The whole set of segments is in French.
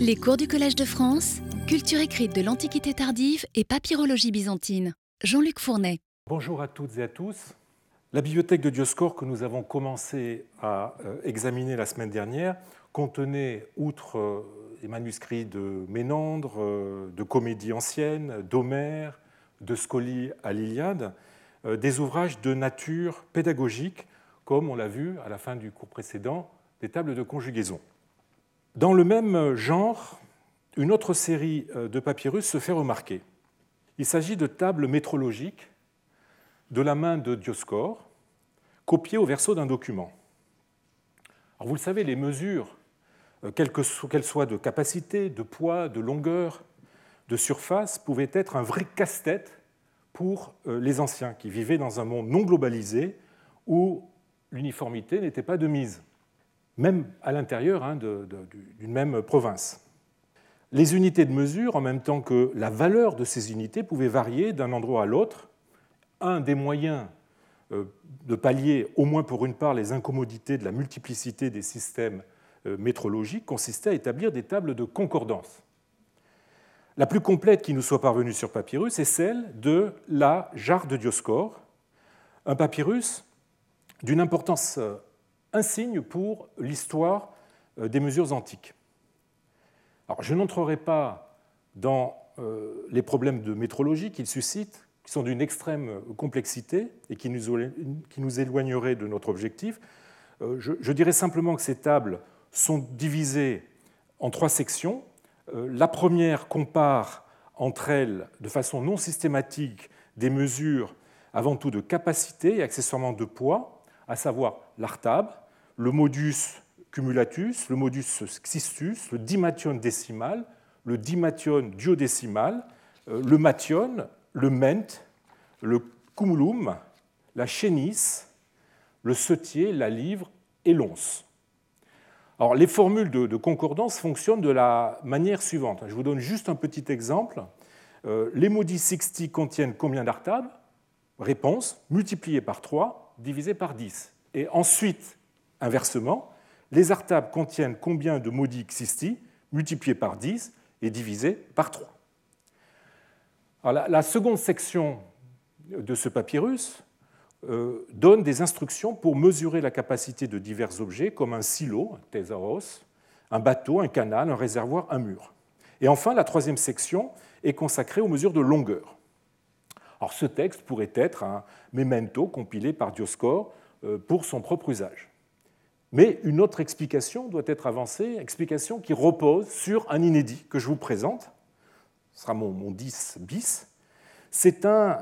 Les cours du Collège de France, culture écrite de l'Antiquité tardive et papyrologie byzantine. Jean-Luc Fournet. Bonjour à toutes et à tous. La bibliothèque de Dioscore que nous avons commencé à euh, examiner la semaine dernière contenait, outre euh, les manuscrits de Ménandre, euh, de comédies anciennes, d'Homère, de Scolie à l'Iliade, des ouvrages de nature pédagogique, comme on l'a vu à la fin du cours précédent, des tables de conjugaison. Dans le même genre, une autre série euh, de papyrus se fait remarquer. Il s'agit de tables métrologiques de la main de Dioscore, copiées au verso d'un document. Vous le savez, les mesures, euh, quelles qu'elles soient de capacité, de poids, de longueur, de surface, pouvaient être un vrai casse-tête pour euh, les anciens qui vivaient dans un monde non globalisé où l'uniformité n'était pas de mise même à l'intérieur hein, d'une même province. Les unités de mesure, en même temps que la valeur de ces unités, pouvaient varier d'un endroit à l'autre. Un des moyens euh, de pallier, au moins pour une part, les incommodités de la multiplicité des systèmes euh, métrologiques consistait à établir des tables de concordance. La plus complète qui nous soit parvenue sur papyrus est celle de la jarre de Dioscore, un papyrus d'une importance euh, un signe pour l'histoire euh, des mesures antiques. Alors, je n'entrerai pas dans euh, les problèmes de métrologie qu'il suscite, qui sont d'une extrême complexité et qui nous éloigneraient de notre objectif. Euh, je dirais simplement que ces tables sont divisées en trois sections. La première compare entre elles, de façon non systématique, des mesures avant tout de capacité et accessoirement de poids, à savoir l'artab, le modus cumulatus, le modus xistus, le dimation décimal, le dimation duodécimal, euh, le mation, le ment, le cumulum, la chénisse, le setier, la livre et l'once. Alors, les formules de, concordance fonctionnent de la manière suivante. Je vous donne juste un petit exemple. Euh, les modis sixti contiennent combien d'artables? Réponse multiplié par 3 divisé par 10. Et ensuite, inversement, les artables contiennent combien de maudits xisti multiplié par 10 et divisé par 3. la, seconde section de ce papyrus euh, donne des instructions pour mesurer la capacité de divers objets comme un silo, un thésaurus, un bateau, un canal, un réservoir, un mur. Et enfin, la troisième section est consacrée aux mesures de longueur. Alors, ce texte pourrait être un memento compilé par Dioscore pour son propre usage. Mais une autre explication doit être avancée, explication qui repose sur un inédit que je vous présente. Ce sera mon, 10 bis.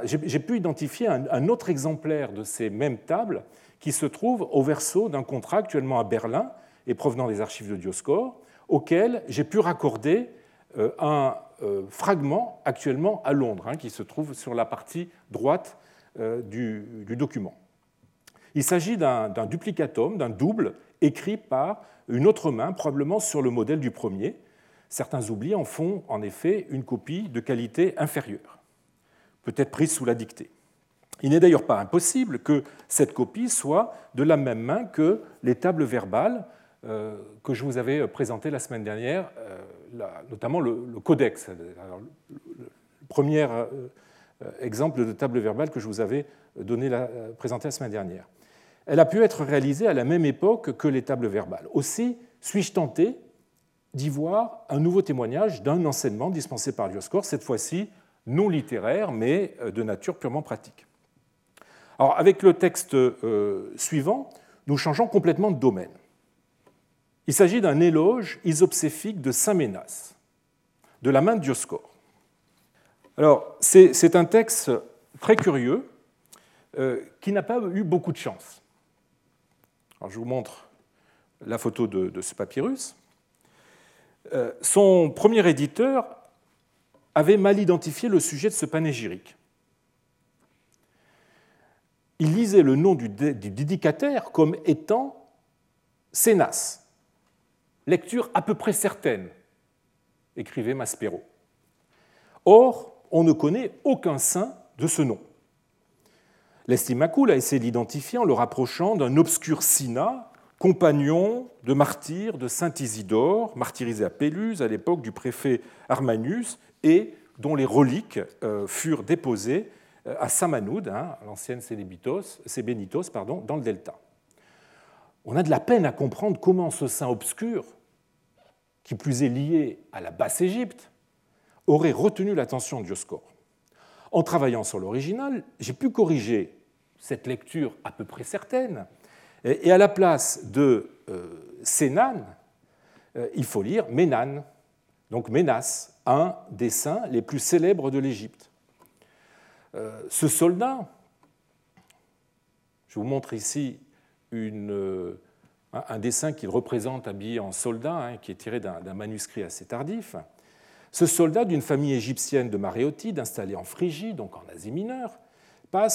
J'ai pu identifier un, autre exemplaire de ces mêmes tables qui se trouve au verso d'un contrat actuellement à Berlin et provenant des archives de Dioscore, auquel j'ai pu raccorder euh, un euh, fragment actuellement à Londres, hein, qui se trouve sur la partie droite du document. Il s'agit d'un duplicatum, d'un double, écrit par une autre main, probablement sur le modèle du premier. Certains oublis en font en effet une copie de qualité inférieure, peut-être prise sous la dictée. Il n'est d'ailleurs pas impossible que cette copie soit de la même main que les tables verbales euh, que je vous avais présentées la semaine dernière, euh, notamment le, codex. le premier euh, exemple de table verbale que je vous avais donné présenté la semaine dernière elle a pu être réalisée à la même époque que les tables verbales. Aussi, suis-je tenté d'y voir un nouveau témoignage d'un enseignement dispensé par Dioscore, cette fois-ci non littéraire, mais euh, de nature purement pratique. Alors, avec le texte euh, suivant, nous changeons complètement de domaine. Il s'agit d'un éloge isopséphique de Saint Ménas, de la main de Dioscore. Alors, c'est un texte très curieux euh, qui n'a pas eu beaucoup de chance je vous montre la photo de, ce papyrus. Euh, son premier éditeur avait mal identifié le sujet de ce panégyrique. Il lisait le nom du, dédicataire comme étant Sénas, lecture à peu près certaine, écrivait Maspero. Or, on ne connaît aucun saint de ce nom. L'estimacule a essayé d'identifier en le rapprochant d'un obscur sina compagnon de martyr de saint Isidore, martyrisé à Péluse à l'époque du préfet Armanius, et dont les reliques euh, furent déposées euh, à Samanoud, hein, l'ancienne pardon, dans le delta. On a de la peine à comprendre comment ce saint obscur, qui plus est lié à la Basse-Égypte, aurait retenu l'attention de Dioscore. En travaillant sur l'original, j'ai pu corriger cette lecture à peu près certaine, et à la place de euh, Sénan, euh, il faut lire Ménan, donc Ménas, un des saints les plus célèbres de l'Égypte. Euh, ce soldat, je vous montre ici un dessin qu'il représente habillé en soldat, hein, qui est tiré d'un manuscrit assez tardif. Ce soldat d'une famille égyptienne de Maréotides, installée en Phrygie, donc en Asie mineure,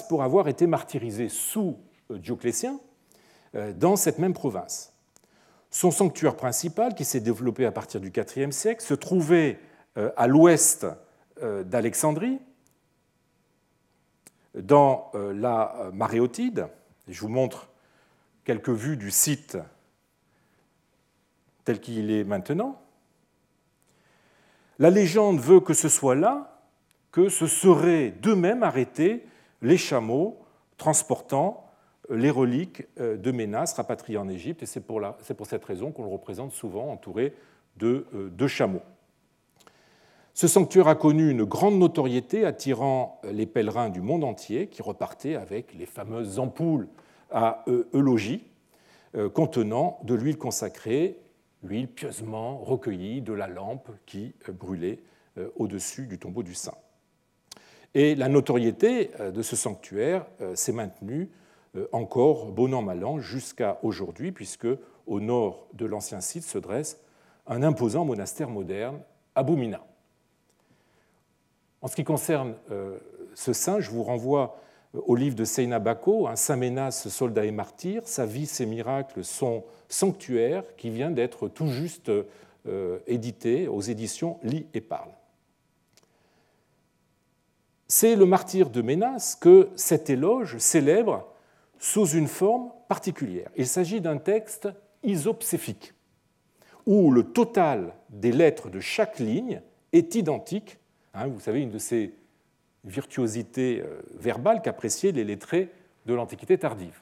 pour avoir été martyrisé sous Dioclétien euh, dans cette même province. Son sanctuaire principal, qui s'est développé à partir du IVe siècle, se trouvait euh, à l'ouest euh, d'Alexandrie, dans la Maréotide. Je vous montre quelques vues du site tel qu'il est maintenant. La légende veut que ce soit là que se seraient d'eux-mêmes arrêtés les chameaux transportant les reliques euh, de Ménas rapatriées en Égypte, et c'est pour, cette raison qu'on le représente souvent entouré de deux chameaux. Ce sanctuaire a connu une grande notoriété, attirant les pèlerins du monde entier qui repartaient avec les fameuses ampoules à eulogie euh, contenant de l'huile consacrée, l'huile pieusement recueillie de la lampe qui euh, brûlait au-dessus du tombeau du saint. Et la notoriété de ce sanctuaire s'est maintenue euh, encore bon an mal an jusqu'à aujourd'hui, puisque au nord de l'ancien site se dresse un imposant monastère moderne, Aboumina. En ce qui concerne euh, ce saint, je vous renvoie euh, au livre de Seina Bako, un Saint Ménas, soldat et martyr, sa vie, ses miracles, son sanctuaire, qui vient d'être tout juste édité aux éditions Lit et Parle. C'est le martyr de Ménas que cet éloge célèbre sous une forme particulière. Il s'agit d'un texte isopséfique, où le total des lettres de chaque ligne est identique. Hein, vous savez, une de ces virtuosités euh, verbales qu'appréciaient les lettrés de l'Antiquité tardive.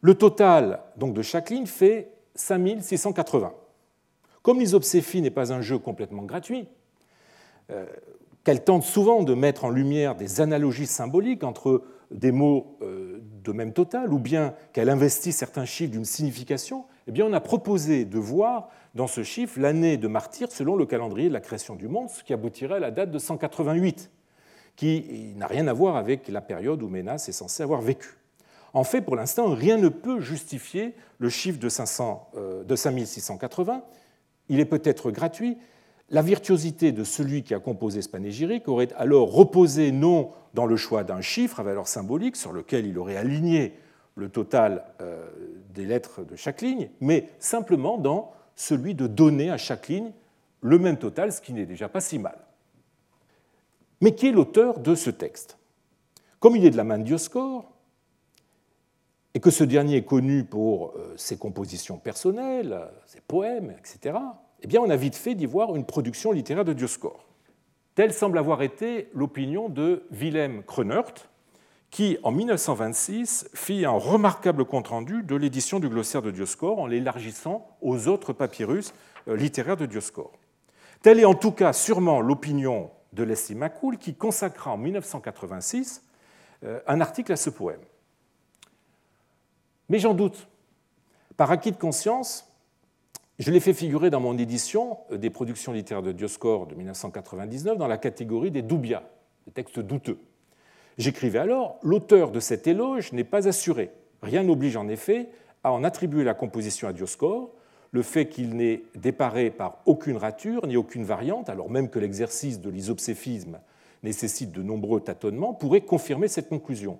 Le total donc, de chaque ligne fait 5680. Comme l'isopséphie n'est pas un jeu complètement gratuit, euh, qu'elle tente souvent de mettre en lumière des analogies symboliques entre des mots euh, de même total, ou bien qu'elle investit certains chiffres d'une signification, eh bien on a proposé de voir dans ce chiffre l'année de martyr selon le calendrier de la création du monde, ce qui aboutirait à la date de 188, qui n'a rien à voir avec la période où Ménas est censé avoir vécu. En fait, pour l'instant, rien ne peut justifier le chiffre de, 500, euh, de 5680. Il est peut-être gratuit, la virtuosité de celui qui a composé ce panégyrique aurait alors reposé non dans le choix d'un chiffre à valeur symbolique sur lequel il aurait aligné le total euh, des lettres de chaque ligne, mais simplement dans celui de donner à chaque ligne le même total, ce qui n'est déjà pas si mal. Mais qui est l'auteur de ce texte? Comme il est de la main de Dioscore, et que ce dernier est connu pour euh, ses compositions personnelles, ses poèmes, etc., eh bien, on a vite fait d'y voir une production littéraire de Dioscore. Telle semble avoir été l'opinion de Wilhelm Kronert, qui, en 1926, fit un remarquable compte-rendu de l'édition du glossaire de Dioscore en l'élargissant aux autres papyrus euh, littéraires de Dioscore. Telle est en tout cas sûrement l'opinion de Leslie McCool, qui consacra en 1986 euh, un article à ce poème. Mais j'en doute. Par acquis de conscience, je l'ai fait figurer dans mon édition euh, des productions littéraires de Dioscore de 1999 dans la catégorie des doubias, des textes douteux. J'écrivais alors L'auteur de cet éloge n'est pas assuré. Rien n'oblige en effet à en attribuer la composition à Dioscore. Le fait qu'il n'est déparé par aucune rature ni aucune variante, alors même que l'exercice de l'isopséphisme nécessite de nombreux tâtonnements, pourrait confirmer cette conclusion.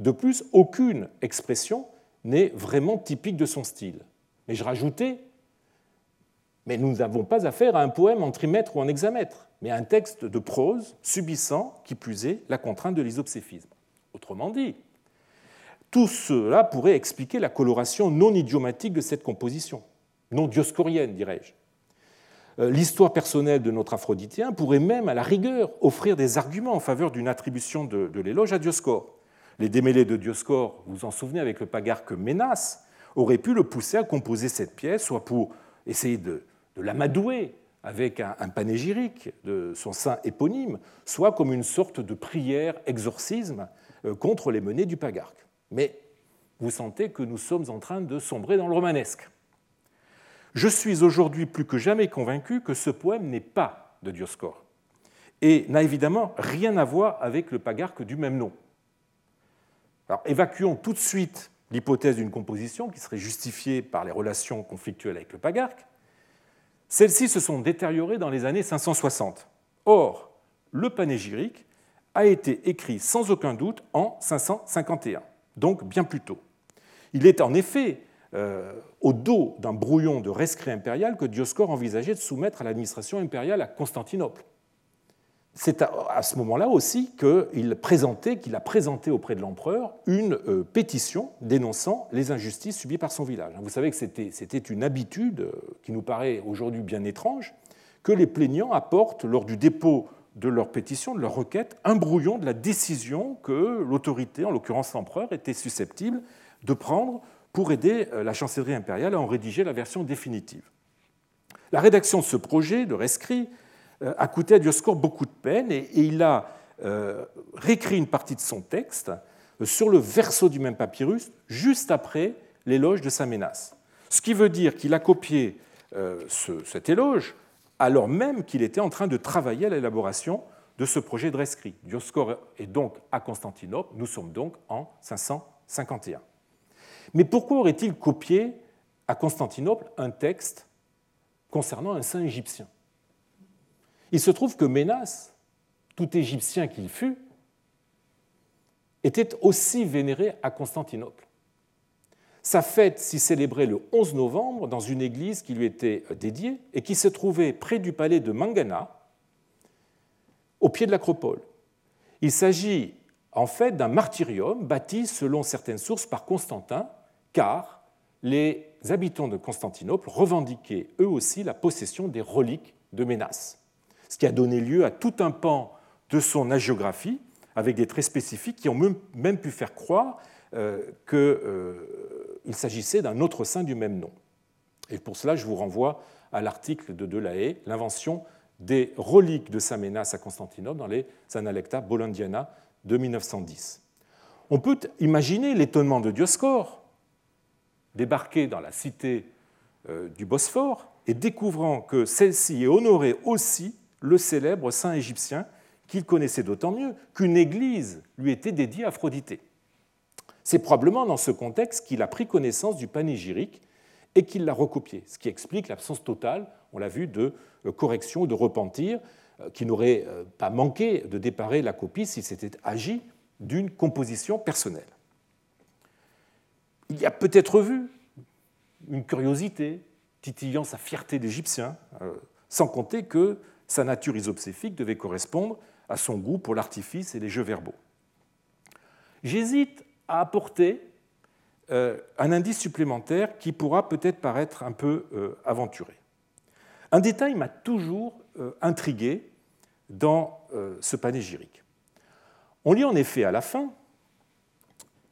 De plus, aucune expression n'est vraiment typique de son style. Mais je rajoutais mais nous n'avons pas affaire à un poème en trimètre ou en hexamètre, mais à un texte de prose subissant, qui plus est, la contrainte de l'isopséphisme. Autrement dit, tout cela pourrait expliquer la coloration non idiomatique de cette composition, non dioscorienne, dirais-je. Euh, l'histoire personnelle de notre aphroditien pourrait même, à la rigueur, offrir des arguments en faveur d'une attribution de, l'éloge à Dioscore. Les démêlés de Dioscore, vous vous en souvenez avec le pagarque Ménas, auraient pu le pousser à composer cette pièce, soit pour essayer de, l'amadouer avec un, un, panégyrique de son saint éponyme, soit comme une sorte de prière exorcisme euh, contre les menées du pagarque. Mais vous sentez que nous sommes en train de sombrer dans le romanesque. Je suis aujourd'hui plus que jamais convaincu que ce poème n'est pas de Dioscore et n'a évidemment rien à voir avec le pagarque du même nom. Alors, évacuons tout de suite l'hypothèse d'une composition qui serait justifiée par les relations conflictuelles avec le pagarque. Celles-ci se sont détériorées dans les années 560. Or, le panégyrique a été écrit sans aucun doute en 551, donc bien plus tôt. Il est en effet euh, au dos d'un brouillon de rescrit impérial que Dioscore envisageait de soumettre à l'administration impériale à Constantinople. C'est à, ce moment-là aussi qu'il présentait, qu'il a présenté auprès de l'empereur une euh, pétition dénonçant les injustices subies par son village. Vous savez que c'était une habitude euh, qui nous paraît aujourd'hui bien étrange, que les plaignants apportent lors du dépôt de leur pétition, de leur requête, un brouillon de la décision que l'autorité, en l'occurrence l'empereur, était susceptible de prendre pour aider euh, la chancellerie impériale à en rédiger la version définitive. La rédaction de ce projet de rescrit a coûté à Dioscore beaucoup de peine et il a euh, réécrit une partie de son texte sur le verso du même papyrus juste après l'éloge de sa menace. Ce qui veut dire qu'il a copié cet éloge alors même qu'il était en train de travailler à l'élaboration de ce projet de rescrit. Dioscore est donc à Constantinople, nous sommes donc en 551. Mais pourquoi aurait-il copié à Constantinople un texte concernant un saint égyptien? Il se trouve que Ménas, tout égyptien qu'il fût, était aussi vénéré à Constantinople. Sa fête s'y célébrait le 11 novembre dans une église qui lui était dédiée et qui se trouvait près du palais de Mangana, au pied de l'acropole. Il s'agit en fait d'un martyrium bâti selon certaines sources par Constantin car les habitants de Constantinople revendiquaient eux aussi la possession des reliques de Ménas, ce qui a donné lieu à tout un pan de son hagiographie avec des traits spécifiques qui ont même pu faire croire euh, qu'il euh, s'agissait d'un autre saint du même nom. Et pour cela, je vous renvoie à l'article de Delahaye, L'invention des reliques de Saint Ménas à Constantinople dans les Analecta Bollandiana de 1910. On peut imaginer l'étonnement de Dioscore débarquer dans la cité euh, du Bosphore et découvrant que celle-ci honorait aussi le célèbre saint égyptien qu'il connaissait d'autant mieux qu'une église lui était dédiée à Aphrodité. C'est probablement dans ce contexte qu'il a pris connaissance du panégyrique et qu'il l'a recopié, ce qui explique l'absence totale, on l'a vu, de euh, correction ou de repentir, euh, qui n'aurait pas manqué de déparer la copie s'il s'était agi d'une composition personnelle il y a peut-être vu une curiosité titillant sa fierté d'Égyptien, euh, sans compter que sa nature isopséfique devait correspondre à son goût pour l'artifice et les jeux verbaux. J'hésite à apporter euh, un indice supplémentaire qui pourra peut-être paraître un peu euh, aventuré. Un détail m'a toujours intrigué dans ce panégyrique. On lit en effet à la fin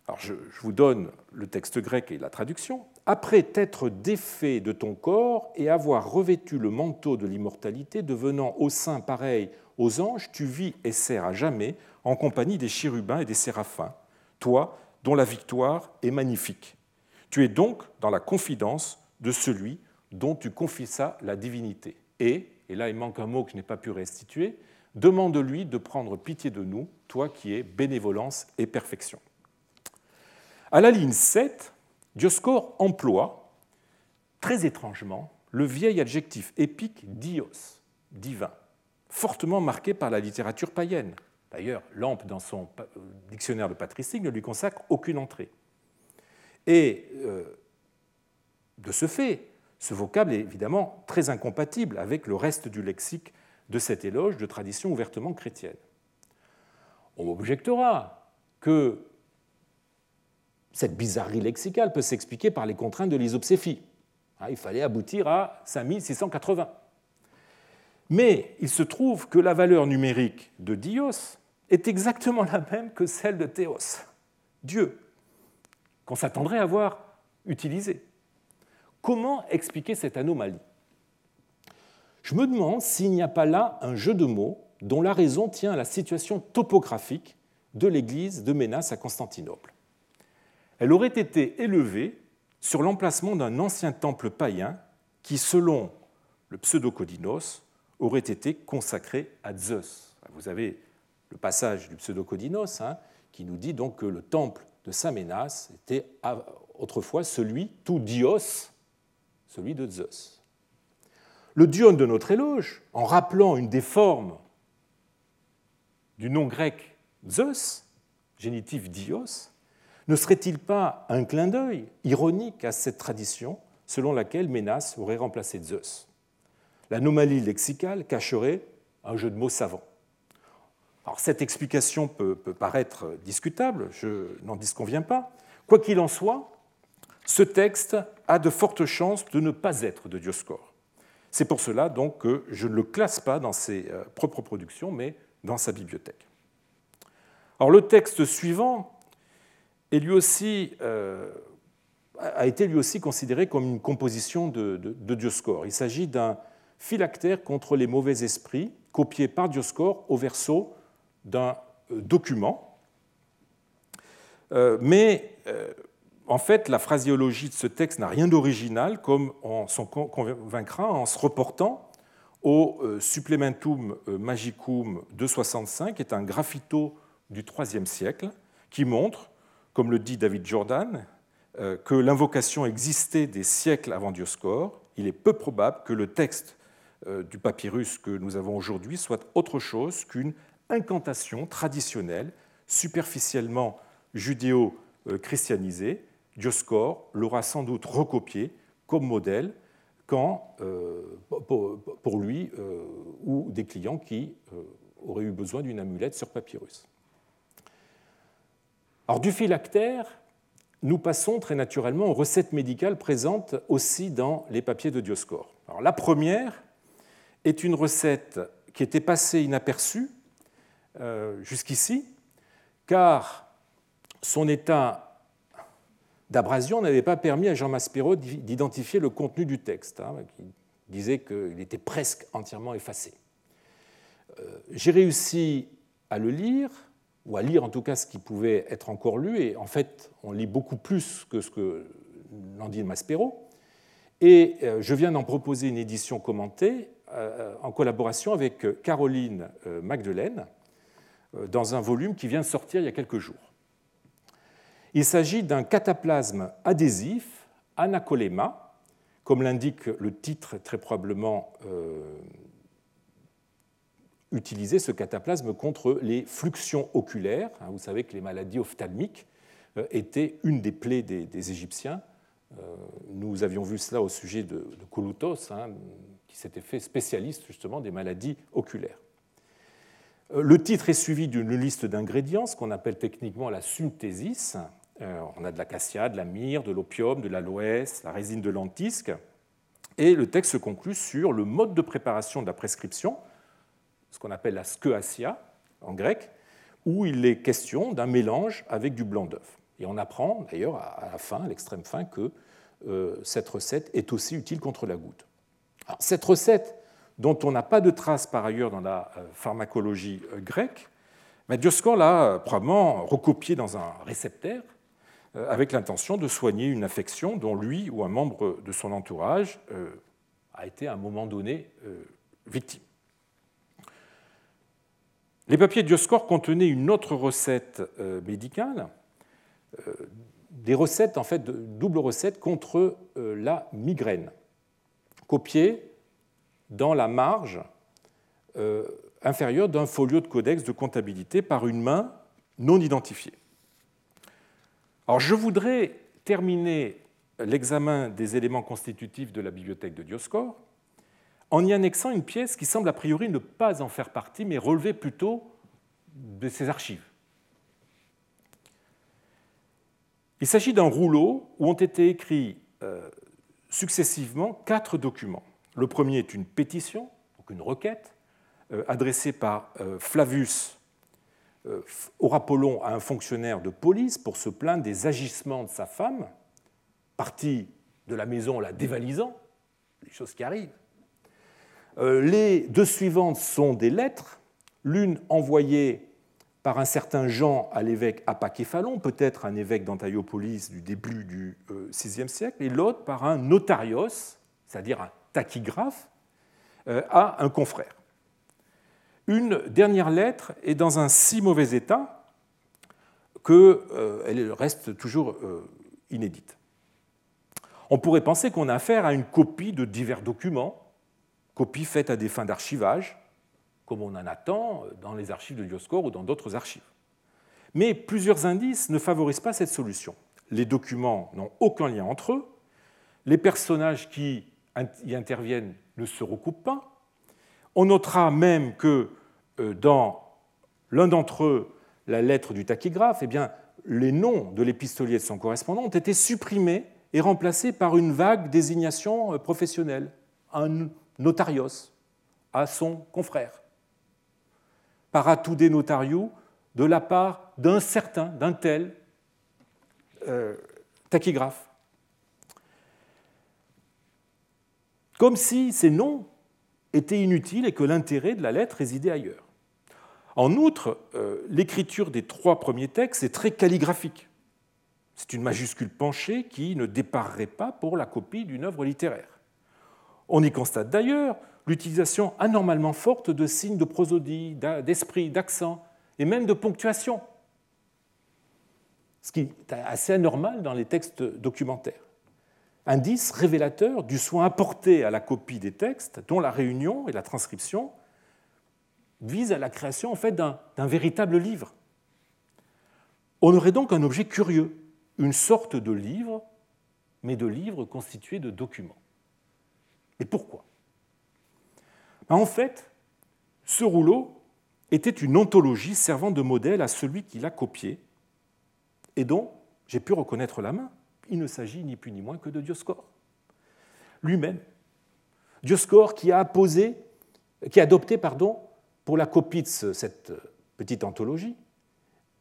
alors je, vous donne le texte grec et la traduction. Après t'être défait de ton corps et avoir revêtu le manteau de l'immortalité, devenant au sein pareil aux anges, tu vis et sers à jamais en compagnie des chérubins et des séraphins, toi dont la victoire est magnifique. Tu es donc dans la confidence de celui dont tu confissas la divinité. Et, et là il manque un mot que je n'ai pas pu restituer, demande-lui de prendre pitié de nous, toi qui es bénévolence et perfection. À la ligne 7, Dioscore emploie, très étrangement, le vieil adjectif épique dios, divin, fortement marqué par la littérature païenne. D'ailleurs, Lampe, dans son dictionnaire de patristique, ne lui consacre aucune entrée. Et euh, de ce fait, ce vocable est évidemment très incompatible avec le reste du lexique de cet éloge de tradition ouvertement chrétienne. On objectera que cette bizarrerie lexicale peut s'expliquer par les contraintes de l'isopséphie. Hein, il fallait aboutir à 5680. Mais il se trouve que la valeur numérique de Dios est exactement la même que celle de Théos, Dieu, qu'on s'attendrait à voir utilisé. Comment expliquer cette anomalie? Je me demande s'il n'y a pas là un jeu de mots dont la raison tient à la situation topographique de l'église de Ménas à Constantinople. Elle aurait été élevée sur l'emplacement d'un ancien temple païen qui, selon le pseudocodinos, aurait été consacré à Zeus. Vous avez le passage du pseudocodinos hein, qui nous dit donc que le temple de Saint Ménas était autrefois celui, tout dios, celui de Zeus. Le dion de notre éloge, en rappelant une des formes du nom grec Zeus, génitif dios, ne serait-il pas un clin d'œil ironique à cette tradition selon laquelle Ménas aurait remplacé Zeus? L'anomalie lexicale cacherait un jeu de mots savant. Cette explication peut, peut paraître discutable, je n'en disconviens pas. Quoi qu'il en soit, ce texte a de fortes chances de ne pas être de Dioscore. C'est pour cela donc que je ne le classe pas dans ses euh, propres productions, mais dans sa bibliothèque. Alors, le texte suivant lui aussi, euh, a été lui aussi considéré comme une composition de, de Dioscore. Il s'agit d'un phylactère contre les mauvais esprits, copié par Dioscore au verso d'un euh, document. mais en fait, la phraséologie de ce texte n'a rien d'original, comme on s'en convaincra en se reportant au euh, Supplementum euh, Magicum 265, qui est un graffito du IIIe siècle, qui montre, comme le dit David Jordan, euh, que l'invocation existait des siècles avant Dioscore. Il est peu probable que le texte du papyrus que nous avons aujourd'hui soit autre chose qu'une incantation traditionnelle, superficiellement judéo-christianisée, Dioscore l'aura sans doute recopié comme modèle quand, euh, pour lui euh, ou des clients qui euh, auraient eu besoin d'une amulette sur papyrus. Alors, du phylactère, nous passons très naturellement aux recettes médicales présentes aussi dans les papiers de Dioscore. La première est une recette qui était passée inaperçue jusqu'ici, car son état d'abrasion n'avait pas permis à Jean Maspero d'identifier le contenu du texte, hein, qui disait qu'il était presque entièrement effacé. Euh, j'ai réussi à le lire, ou à lire en tout cas ce qui pouvait être encore lu, et en fait on lit beaucoup plus que ce que n'en dit Maspero, et euh, je viens d'en proposer une édition commentée euh, en collaboration avec Caroline Magdelaine, dans un volume qui vient de sortir il y a quelques jours. Il s'agit d'un cataplasme adhésif, anacolema, comme l'indique le titre très probablement euh, utilisé, ce cataplasme contre les fluxions oculaires. Hein, vous savez que les maladies ophtalmiques euh, étaient une des plaies des, Égyptiens. Euh, nous avions vu cela au sujet de, de hein, qui s'était fait spécialiste justement des maladies oculaires. Le titre est suivi d'une liste d'ingrédients, ce qu'on appelle techniquement la synthésis, euh, on a de l'acacia, de la myrrhe, de l'opium, de l'aloès, la résine de lentisque. Et le texte se conclut sur le mode de préparation de la prescription, ce qu'on appelle la skeuasia en grec, où il est question d'un mélange avec du blanc d'œuf. Et on apprend d'ailleurs à la fin, à l'extrême fin, que euh, cette recette est aussi utile contre la goutte. cette recette, dont on n'a pas de trace par ailleurs dans la euh, pharmacologie grecque, mais l'a probablement recopiée dans un réceptaire euh, avec l'intention de soigner une affection dont lui ou un membre de son entourage euh, a été à un moment donné euh, victime. Les papiers Dioscore contenaient une autre recette médicale, des recettes, en fait, double recette contre la migraine, copiées dans la marge inférieure d'un folio de codex de comptabilité par une main non identifiée. Alors je voudrais terminer l'examen des éléments constitutifs de la bibliothèque de Dioscore en y annexant une pièce qui semble a priori ne pas en faire partie, mais relever plutôt de ses archives. Il s'agit d'un rouleau où ont été écrits euh, successivement quatre documents. Le premier est une pétition, donc une requête, euh, adressée par euh, Flavius Aurapollon à un fonctionnaire de police pour se plaindre des agissements de sa femme, partie de la maison la dévalisant, des choses qui arrivent. Les deux suivantes sont des lettres, l'une envoyée par un certain Jean à l'évêque Apaképhalon, peut-être un évêque d'Antiopolis du début du VIe siècle, et l'autre par un notarios, c'est-à-dire un tachygraphe, euh, à un confrère. Une dernière lettre est dans un si mauvais état qu'elle euh, reste toujours euh, inédite. On pourrait penser qu'on a affaire à une copie de divers documents, copie faite à des fins d'archivage, comme on en attend dans les archives de Dioscor ou dans d'autres archives. Mais plusieurs indices ne favorisent pas cette solution. Les documents n'ont aucun lien entre eux, les personnages qui y interviennent ne se recoupent pas. On notera même que euh, dans l'un d'entre eux, la lettre du tachygraphe, eh bien, les noms de l'épistolier de son correspondant ont été supprimés et remplacés par une vague désignation euh, professionnelle, un notarios à son confrère paratude notariu de la part d'un certain, d'un tel euh, tachygraphe. Comme si ces noms étaient inutiles et que l'intérêt de la lettre résidait ailleurs. En outre, euh, l'écriture des trois premiers textes est très calligraphique. C'est une majuscule penchée qui ne déparerait pas pour la copie d'une œuvre littéraire. On y constate d'ailleurs l'utilisation anormalement forte de signes de prosodie, d'esprit, d'accent et même de ponctuation, ce qui est assez anormal dans les textes documentaires. Indice révélateur du soin apporté à la copie des textes, dont la réunion et la transcription visent à la création d'un véritable livre. On aurait donc un objet curieux, une sorte de livre, mais de livre constitué de documents. Et pourquoi? Ben, en fait, ce rouleau était une ontologie servant de modèle à celui qui l'a copié et dont j'ai pu reconnaître la main. Il ne s'agit ni plus ni moins que de Dioscore. Lui-même. Dioscore qui a, qui a adopté pardon, pour la copie de cette petite anthologie,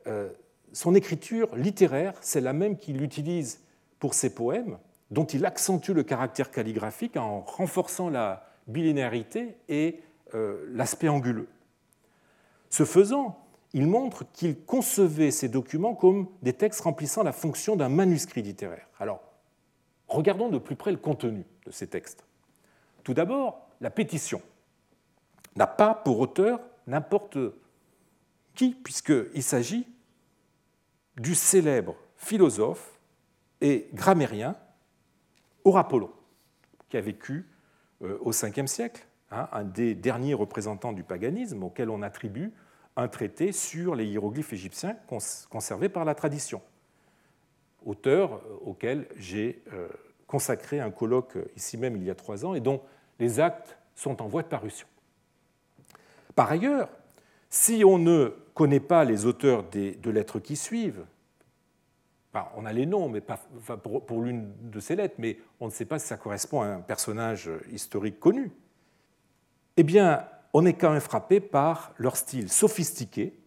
euh, son écriture littéraire, c'est la même qu'il utilise pour ses poèmes, dont il accentue le caractère calligraphique en renforçant la, bilinéarité et euh, l'aspect anguleux. Ce faisant, il montre qu'il concevait ces documents comme des textes remplissant la fonction d'un manuscrit littéraire. Alors, regardons de plus près le contenu de ces textes. Tout d'abord, la pétition n'a pas pour auteur n'importe qui, puisqu'il s'agit du célèbre philosophe et grammairien Aurapollon, qui a vécu euh, au Ve siècle, hein, un des derniers représentants du paganisme auquel on attribue un traité sur les hiéroglyphes égyptiens conservés par la tradition, auteur euh, auquel j'ai euh, consacré un colloque ici même il y a trois ans et dont les actes sont en voie de parution. Par ailleurs, si on ne connaît pas les auteurs des deux lettres qui suivent, on a les noms, mais pour, l'une de ces lettres, mais on ne sait pas si ça correspond à un personnage historique connu. Eh bien, on est quand même frappé par leur style sophistiqué.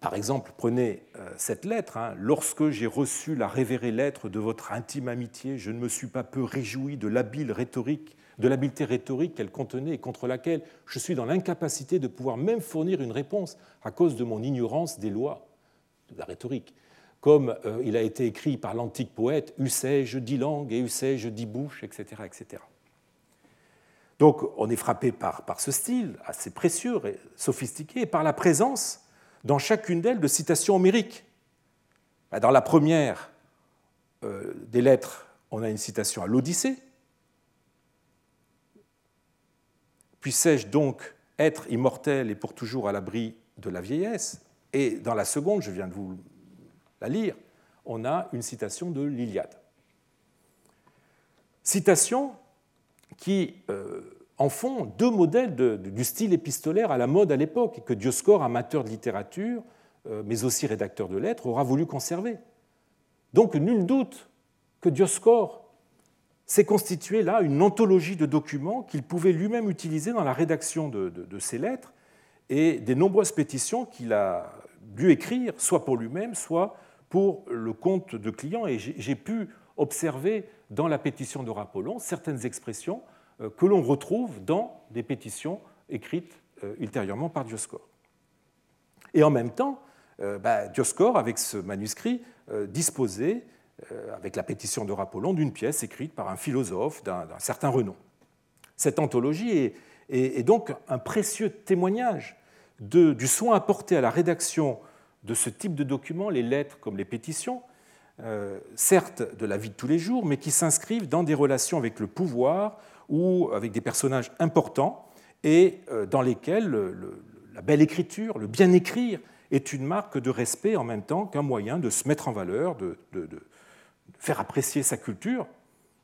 Par exemple, prenez euh, cette lettre. Hein. Lorsque j'ai reçu la révérée lettre de votre intime amitié, je ne me suis pas peu réjoui de l'habile rhétorique, de l'habileté rhétorique qu'elle contenait et contre laquelle je suis dans l'incapacité de pouvoir même fournir une réponse à cause de mon ignorance des lois de la rhétorique comme euh, il a été écrit par l'antique poète Eussé-je dix langues et Eussé-je dix bouches, etc., etc. Donc on est frappé par, par ce style assez précieux et sophistiqué et par la présence dans chacune d'elles de citations homériques. Bah, dans la première euh, des lettres, on a une citation à l'Odyssée. Puissais-je donc être immortel et pour toujours à l'abri de la vieillesse? Et dans la seconde, je viens de vous la lire, on a une citation de l'Iliade. Citation qui euh, en font deux modèles du style épistolaire à la mode à l'époque que Dioscore, amateur de littérature, euh, mais aussi rédacteur de lettres, aura voulu conserver. Donc nul doute que Dioscore s'est constitué là une anthologie de documents qu'il pouvait lui-même utiliser dans la rédaction de, de, ses lettres et des nombreuses pétitions qu'il a dû écrire, soit pour lui-même, soit pour le compte de clients. Et j'ai pu observer dans la pétition de Rapollon certaines expressions euh, que l'on retrouve dans des pétitions écrites euh, ultérieurement par Dioscore. Et en même temps, euh, bah, Dioscore, avec ce manuscrit, disposait, avec la pétition de Rapollon, d'une pièce écrite par un philosophe d'un certain renom. Cette anthologie est, donc un précieux témoignage du soin apporté à la rédaction de ce type de documents, les lettres comme les pétitions, certes de la vie de tous les jours, mais qui s'inscrivent dans des relations avec le pouvoir ou avec des personnages importants et euh, dans lesquels la belle écriture, le bien écrire, est une marque de respect en même temps qu'un moyen de se mettre en valeur, de, faire apprécier sa culture,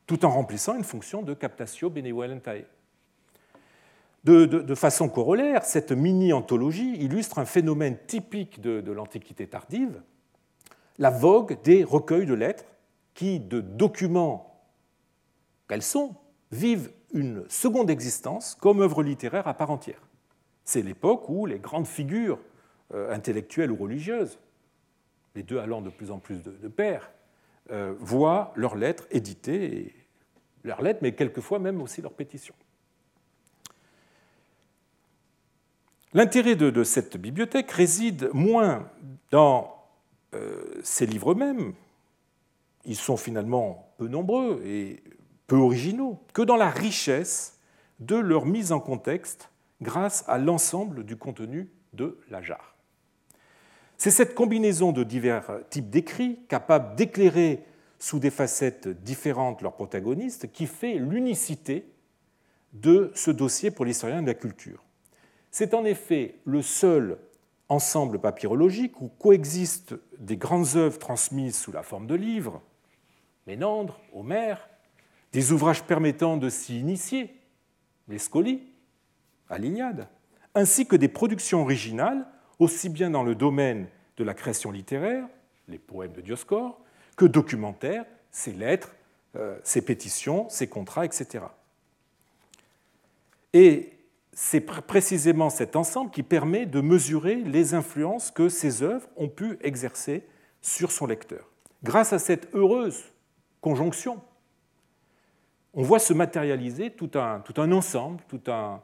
tout en remplissant une fonction de captatio benevolentae. De, façon corollaire, cette mini-anthologie illustre un phénomène typique de l'Antiquité tardive, la vogue des recueils de lettres qui, de documents qu'elles sont, vivent une seconde existence comme œuvre littéraire à part entière. C'est l'époque où les grandes figures euh, intellectuelles ou religieuses, les deux allant de plus en plus de, pair, euh, voient leurs lettres éditées, leurs lettres, mais quelquefois même aussi leurs pétitions. L'intérêt de, cette bibliothèque réside moins dans euh, ces livres eux-mêmes, ils sont finalement peu nombreux et peu originaux, que dans la richesse de leur mise en contexte grâce à l'ensemble du contenu de la jarre. C'est cette combinaison de divers types d'écrits, capables d'éclairer sous des facettes différentes leurs protagonistes, qui fait l'unicité de ce dossier pour l'historien de la culture. C'est en effet le seul ensemble papyrologique où coexistent des grandes œuvres transmises sous la forme de livres, Ménandre, Homère, des ouvrages permettant de s'y initier, les scolies, à l'Iliade, ainsi que des productions originales, aussi bien dans le domaine de la création littéraire, les poèmes de Dioscore, que documentaires, ses lettres, euh, ses pétitions, ses contrats, etc. Et c'est précisément cet ensemble qui permet de mesurer les influences que ces œuvres ont pu exercer sur son lecteur. Grâce à cette heureuse conjonction on voit se matérialiser tout un, un ensemble, tout un,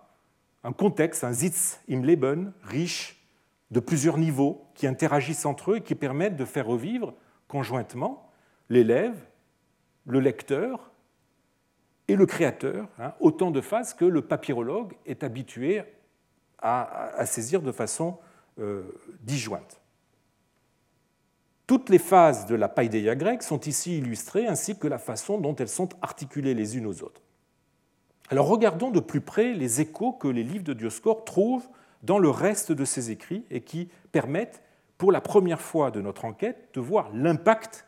contexte, un Sitz im Leben, riche de plusieurs niveaux qui interagissent entre eux et qui permettent de faire revivre conjointement l'élève, le lecteur et le créateur, hein, autant de phases que le papyrologue est habitué à, saisir de façon euh, disjointe. Toutes les phases de la païdéia grecque sont ici illustrées, ainsi que la façon dont elles sont articulées les unes aux autres. Alors regardons de plus près les échos que les livres de Dioscore trouvent dans le reste de ses écrits et qui permettent, pour la première fois de notre enquête, de voir l'impact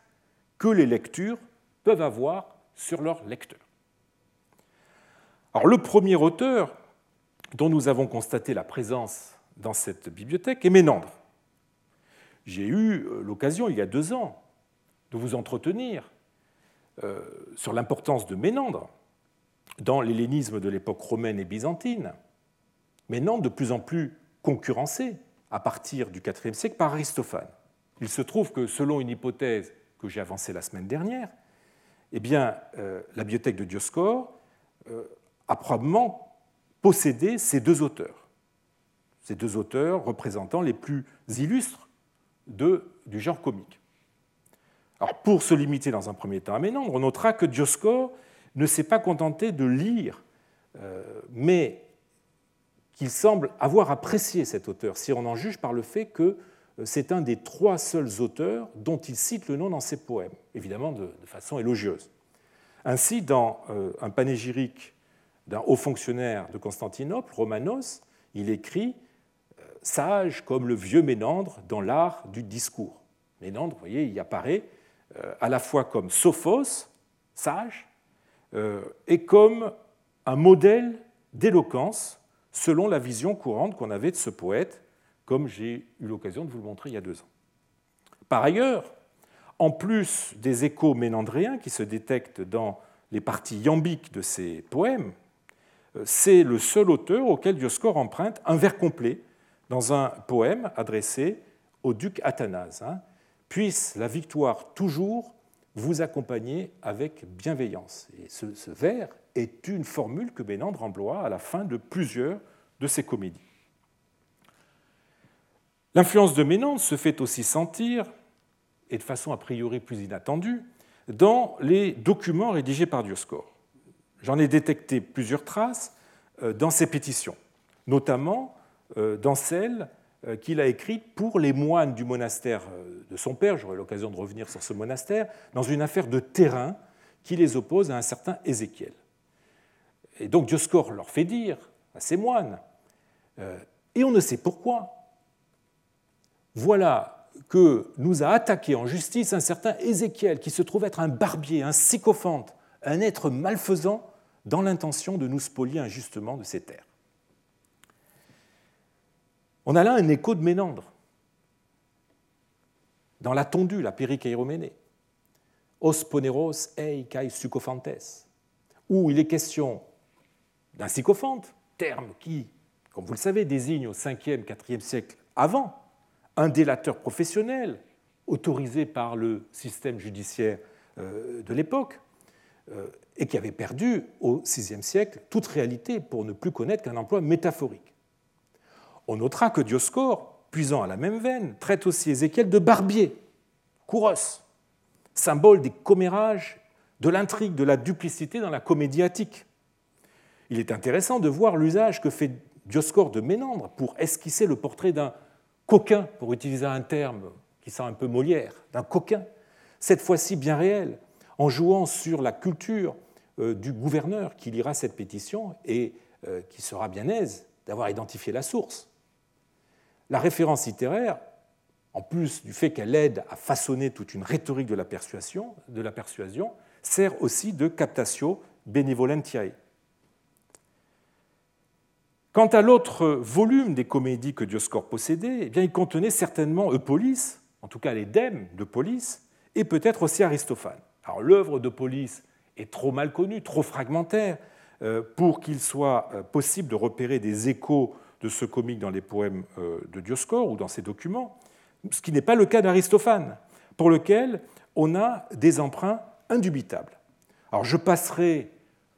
que les lectures peuvent avoir sur leurs lecteurs. Alors le premier auteur dont nous avons constaté la présence dans cette bibliothèque est Ménandre. J'ai eu euh, l'occasion, il y a deux ans, de vous entretenir euh, sur l'importance de Ménandre dans l'hellénisme de l'époque romaine et byzantine. Ménandre de plus en plus concurrencé à partir du IVe siècle par Aristophane. Il se trouve que selon une hypothèse que j'ai avancée la semaine dernière, eh bien, euh, la bibliothèque de Dioscore a probablement possédé ces deux auteurs, ces deux auteurs représentant les plus illustres du genre comique. Alors, pour se limiter dans un premier temps à Ménandre, on notera que Dioscore ne s'est pas contenté de lire, euh, mais qu'il semble avoir apprécié cet auteur, si on en juge par le fait que euh, c'est un des trois seuls auteurs dont il cite le nom dans ses poèmes, évidemment de, façon élogieuse. Ainsi, dans euh, un panégyrique d'un haut fonctionnaire de Constantinople, Romanos, il écrit sage comme le vieux Ménandre dans l'art du discours. Ménandre, vous voyez, il apparaît euh, à la fois comme sophos, sage, euh, et comme un modèle d'éloquence selon la vision courante qu'on avait de ce poète, comme j'ai eu l'occasion de vous le montrer il y a deux ans. Par ailleurs, en plus des échos ménandréens qui se détectent dans les parties iambiques de ses poèmes, euh, c'est le seul auteur auquel Dioscore emprunte un vers complet dans un poème adressé au duc Athanase. Hein. Puisse la victoire toujours vous accompagner avec bienveillance. Et ce, vers est une formule que Ménandre emploie à la fin de plusieurs de ses comédies. L'influence de Ménandre se fait aussi sentir, et de façon a priori plus inattendue, dans les documents rédigés par Dioscore. J'en ai détecté plusieurs traces euh, dans ses pétitions, notamment euh, dans celles euh, qu'il a écrites pour les moines du monastère de son père, j'aurai l'occasion de revenir sur ce monastère, dans une affaire de terrain qui les oppose à un certain Ézéchiel. Et donc Dioscore leur fait dire à ces moines, et on ne sait pourquoi, voilà que nous a attaqué en justice un certain Ézéchiel qui se trouve être un barbier, un sycophante, un être malfaisant dans l'intention de nous spolier injustement de ces terres. On a là un écho de Ménandre, dans la tondue, la péricaïroménée, os poneros ei kai sycophantes, où il est question d'un sycophante, terme qui, comme vous le savez, désigne au 5e, 4e siècle avant un délateur professionnel autorisé par le système judiciaire euh, de l'époque, euh, et qui avait perdu au VIe siècle toute réalité pour ne plus connaître qu'un emploi métaphorique. On notera que Dioscore, puisant à la même veine, traite aussi Ézéchiel de barbier, couros, symbole des commérages, de l'intrigue, de la duplicité dans la comédie attique. Il est intéressant de voir l'usage que fait Dioscore de Ménandre pour esquisser le portrait d'un coquin, pour utiliser un terme qui sent un peu Molière, d'un coquin, cette fois-ci bien réel, en jouant sur la culture du gouverneur qui lira cette pétition et euh, qui sera bien aise d'avoir identifié la source. La référence littéraire, en plus du fait qu'elle aide à façonner toute une rhétorique de la persuasion, de la persuasion sert aussi de captatio benevolentiae. Quant à l'autre volume des comédies que Dioscore possédait, eh bien, il contenait certainement Eupolis, en tout cas les dèmes de Polis, et peut-être aussi Aristophane. Alors l'œuvre de Polis est trop mal connue, trop fragmentaire, euh, pour qu'il soit euh, possible de repérer des échos de ce comique dans les poèmes euh, de Dioscore ou dans ses documents, ce qui n'est pas le cas d'Aristophane, pour lequel on a des emprunts indubitables. Alors je passerai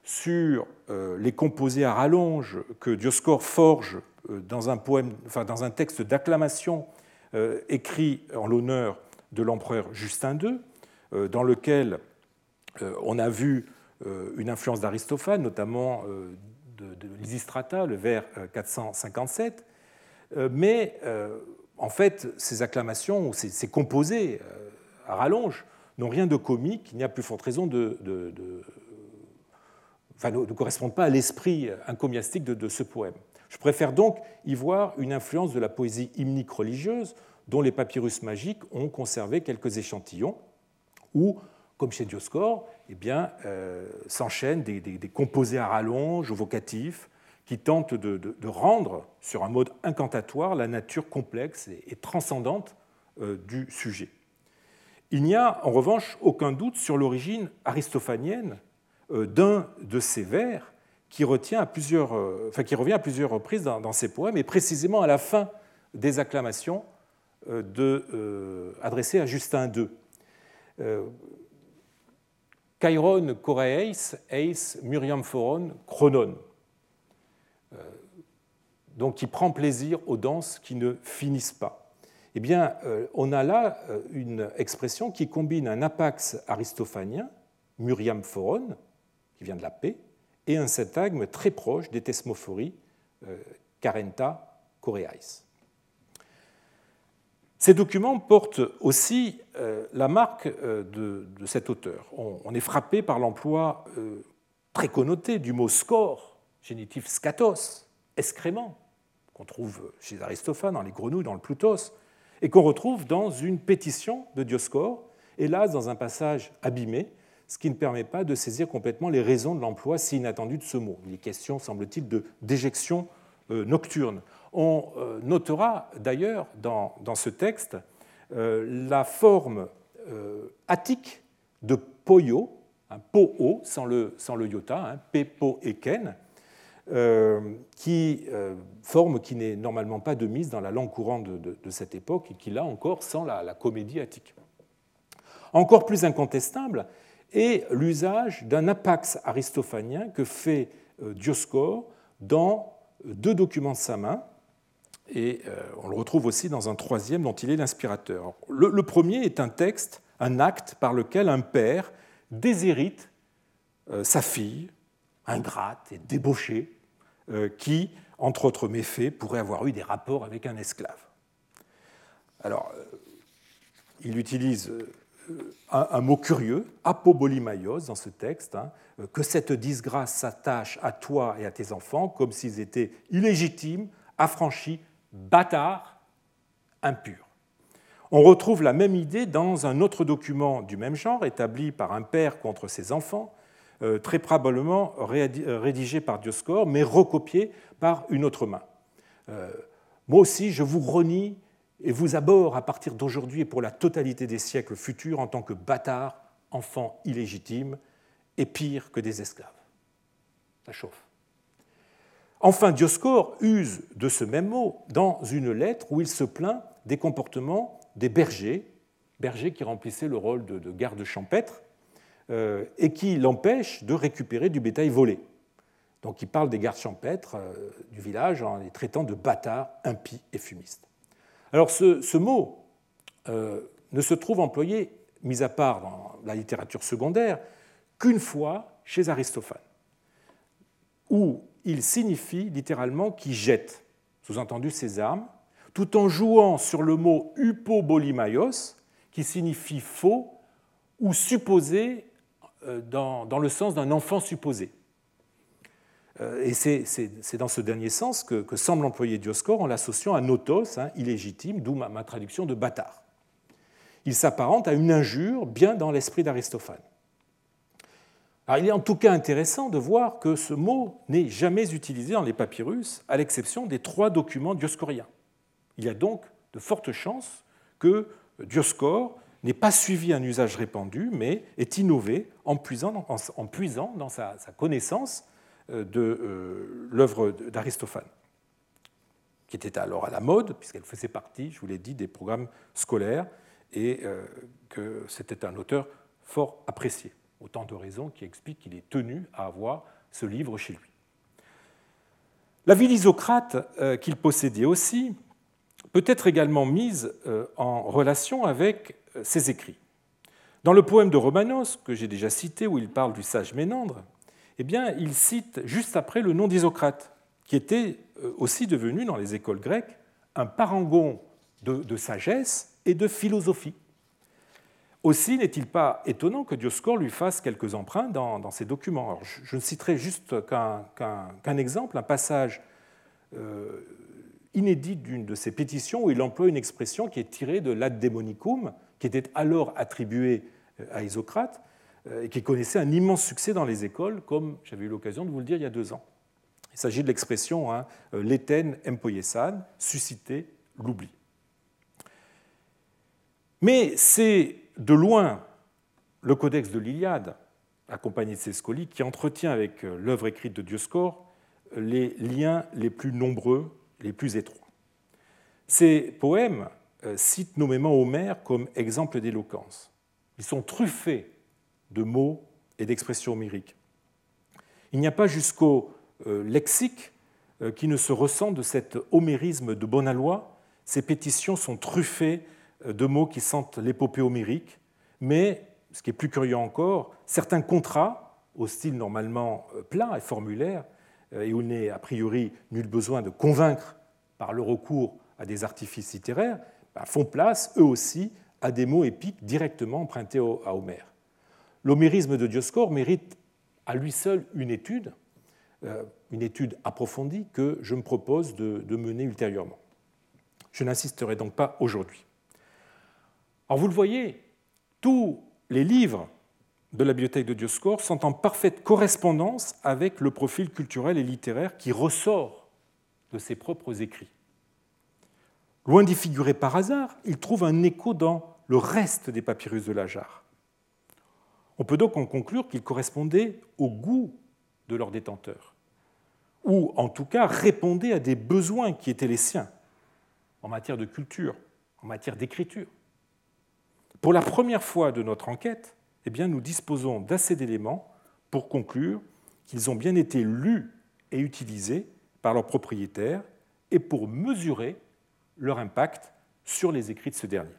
sur les composés à rallonge que Dioscore forge dans un, poème, enfin, dans un texte d'acclamation écrit en l'honneur de l'empereur Justin II, dans lequel on a vu euh, une influence d'Aristophane, notamment de, de Lysistrata, le vers 457. Mais en fait, ces acclamations, ces, composés à rallonge, n'ont rien de comique, il n'y a plus forte raison de, enfin, ne, correspondent pas à l'esprit encomiastique de, de, ce poème. Je préfère donc y voir une influence de la poésie hymnique religieuse dont les papyrus magiques ont conservé quelques échantillons, où, comme chez Dioscore, eh bien, euh, s'enchaînent des, composés à rallonge ou vocatifs qui tentent de, rendre, sur un mode incantatoire, la nature complexe et, transcendante euh, du sujet. Il n'y a en revanche aucun doute sur l'origine aristophanienne euh, d'un de ces vers qui, revient à plusieurs reprises dans, ces poèmes, et précisément à la fin des acclamations adressées à Justin II. Chiron euh, Koreis Eis Muriam Foron Chronon. Euh, donc qui prend plaisir aux danses qui ne finissent pas. Eh bien, euh, on a là une expression qui combine un apax aristophanien, Muriam Foron, qui vient de la paix, et un syntagme très proche des thesmophories, Carenta Coreais. Ces documents portent aussi euh, la marque euh, de, cet auteur. On, est frappé par l'emploi euh, très connoté du mot score, génitif scatos, excrément, qu'on trouve chez Aristophane, dans les grenouilles, dans le Plutos, et qu'on retrouve dans une pétition de Dioscore, hélas dans un passage abîmé, ce qui ne permet pas de saisir complètement les raisons de l'emploi si inattendu de ce mot. Il est question, semble-t-il, de déjection nocturne. On euh, notera d'ailleurs dans, ce texte euh, la forme attique de Poyo, un po sans le, sans le iota, hein, Pepo et Ken, qui forme qui n'est normalement pas de mise dans la langue courante de, cette époque et qui l'a encore sans la, la, comédie attique. Encore plus incontestable est l'usage d'un apax aristophanien que fait Dioscore dans deux documents de sa main, et euh, on le retrouve aussi dans un troisième dont il est l'inspirateur. Le, premier est un texte, un acte par lequel un père déshérite euh, sa fille, ingrate et débauchée, euh, qui, entre autres méfaits, pourrait avoir eu des rapports avec un esclave. Alors, il utilise un, mot curieux, apobolimaios, dans ce texte, hein, que cette disgrâce s'attache à toi et à tes enfants comme s'ils étaient illégitimes, affranchis, bâtard, impur. On retrouve la même idée dans un autre document du même genre, établi par un père contre ses enfants, euh, très probablement euh, rédigé par Dioscore, mais recopié par une autre main. Euh, moi aussi, je vous renie et vous aborde à partir d'aujourd'hui et pour la totalité des siècles futurs en tant que bâtard, enfant illégitime et pire que des esclaves. Ça chauffe. Enfin, Dioscore use de ce même mot dans une lettre où il se plaint des comportements des bergers, bergers qui remplissaient le rôle de, garde champêtre, euh, et qui l'empêchent de récupérer du bétail volé. Donc il parle des gardes champêtres euh, du village en les traitant de bâtards, impies et fumistes. Alors ce, mot euh, ne se trouve employé, mis à part dans la littérature secondaire, qu'une fois chez Aristophane, où il signifie littéralement qui jette, sous-entendu ses armes, tout en jouant sur le mot upobolimaios, qui signifie faux ou supposé euh, dans, le sens d'un enfant supposé. Euh, et c'est dans ce dernier sens que, semble employer Dioscore en l'associant à notos, hein, illégitime, d'où ma traduction de bâtard. Il s'apparente à une injure bien dans l'esprit d'Aristophane il est en tout cas intéressant de voir que ce mot n'est jamais utilisé dans les papyrus, à l'exception des trois documents dioscoriens. Il y a donc de fortes chances que Dioscore n'ait pas suivi un usage répandu, mais est innové en puisant, dans sa, connaissance euh, de euh, l'œuvre d'Aristophane, qui était alors à la mode, puisqu'elle faisait partie, je vous l'ai dit, des programmes scolaires, et euh, que c'était un auteur fort apprécié. Autant de raisons qui expliquent qu'il est tenu à avoir ce livre chez lui. La vie d'Isocrate, euh, qu'il possédait aussi, peut être également mise euh, en relation avec euh, ses écrits. Dans le poème de Romanos, que j'ai déjà cité, où il parle du sage Ménandre, eh il cite juste après le nom d'Isocrate, qui était aussi devenu dans les écoles grecques un parangon de sagesse et de philosophie. Aussi n'est-il pas étonnant que Dioscore lui fasse quelques emprunts dans, ses documents. je, ne citerai juste qu'un exemple, un passage euh, inédit d'une de ses pétitions où il emploie une expression qui est tirée de l'ad demonicum, qui était alors attribuée euh, à Isocrate euh, et qui connaissait un immense succès dans les écoles, comme j'avais eu l'occasion de vous le dire il y a deux ans. Il s'agit de l'expression hein, l'éten empoyesan, susciter l'oubli. Mais c'est de loin le codex de l'Iliade, accompagné de ses scolies, qui entretient avec euh, l'œuvre écrite de Dioscore les liens les plus nombreux, les plus étroits. Ces poèmes euh, citent nommément Homère comme exemple d'éloquence. Ils sont truffés de mots et d'expressions homériques. Il n'y a pas jusqu'au euh, lexique qui ne se ressent de cet homérisme de Bonalois. Ces pétitions sont truffées de mots qui sentent l'épopée homérique, mais, ce qui est plus curieux encore, certains contrats, au style normalement euh, plat et formulaire, euh, et où il n'est a priori nul besoin de convaincre par le recours à des artifices littéraires, bah, font place, eux aussi, à des mots épiques directement empruntés à Homère. L'homérisme de Dioscore mérite à lui seul une étude, euh, une étude approfondie que je me propose de mener ultérieurement. Je n'insisterai donc pas aujourd'hui. Alors vous le voyez, tous les livres de la bibliothèque de Dioscore sont en parfaite correspondance avec le profil culturel et littéraire qui ressort de ses propres écrits. Loin d'y figurer par hasard, il trouve un écho dans le reste des papyrus de Lajar. On peut donc en conclure qu'ils correspondaient au goût de leurs détenteurs, ou en tout cas répondaient à des besoins qui étaient les siens en matière de culture, en matière d'écriture. Pour la première fois de notre enquête, eh nous disposons d'assez d'éléments pour conclure qu'ils ont bien été lus et utilisés par leurs propriétaires et pour mesurer leur impact sur les écrits de ce dernier.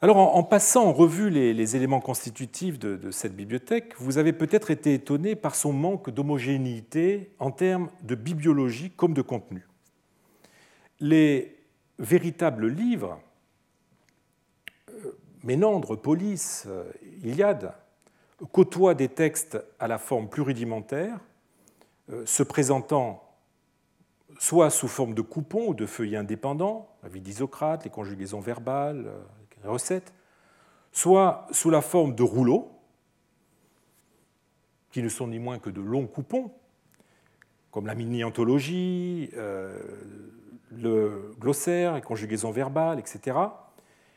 Alors, en, passant en revue les, éléments constitutifs de, cette bibliothèque, vous avez peut-être été étonné par son manque d'homogénéité en termes de bibliologie comme de contenu. Les véritables livres, Ménandre, Police, euh, Iliade, côtoient des textes à la forme plus rudimentaire, euh, se présentant soit sous forme de coupons ou de feuillets indépendants, la vie d'Isocrate, les conjugaisons verbales, les recettes, soit sous la forme de rouleaux, qui ne sont ni moins que de longs coupons, comme la mini-anthologie, euh, le glossaire, les conjugaisons verbales, etc.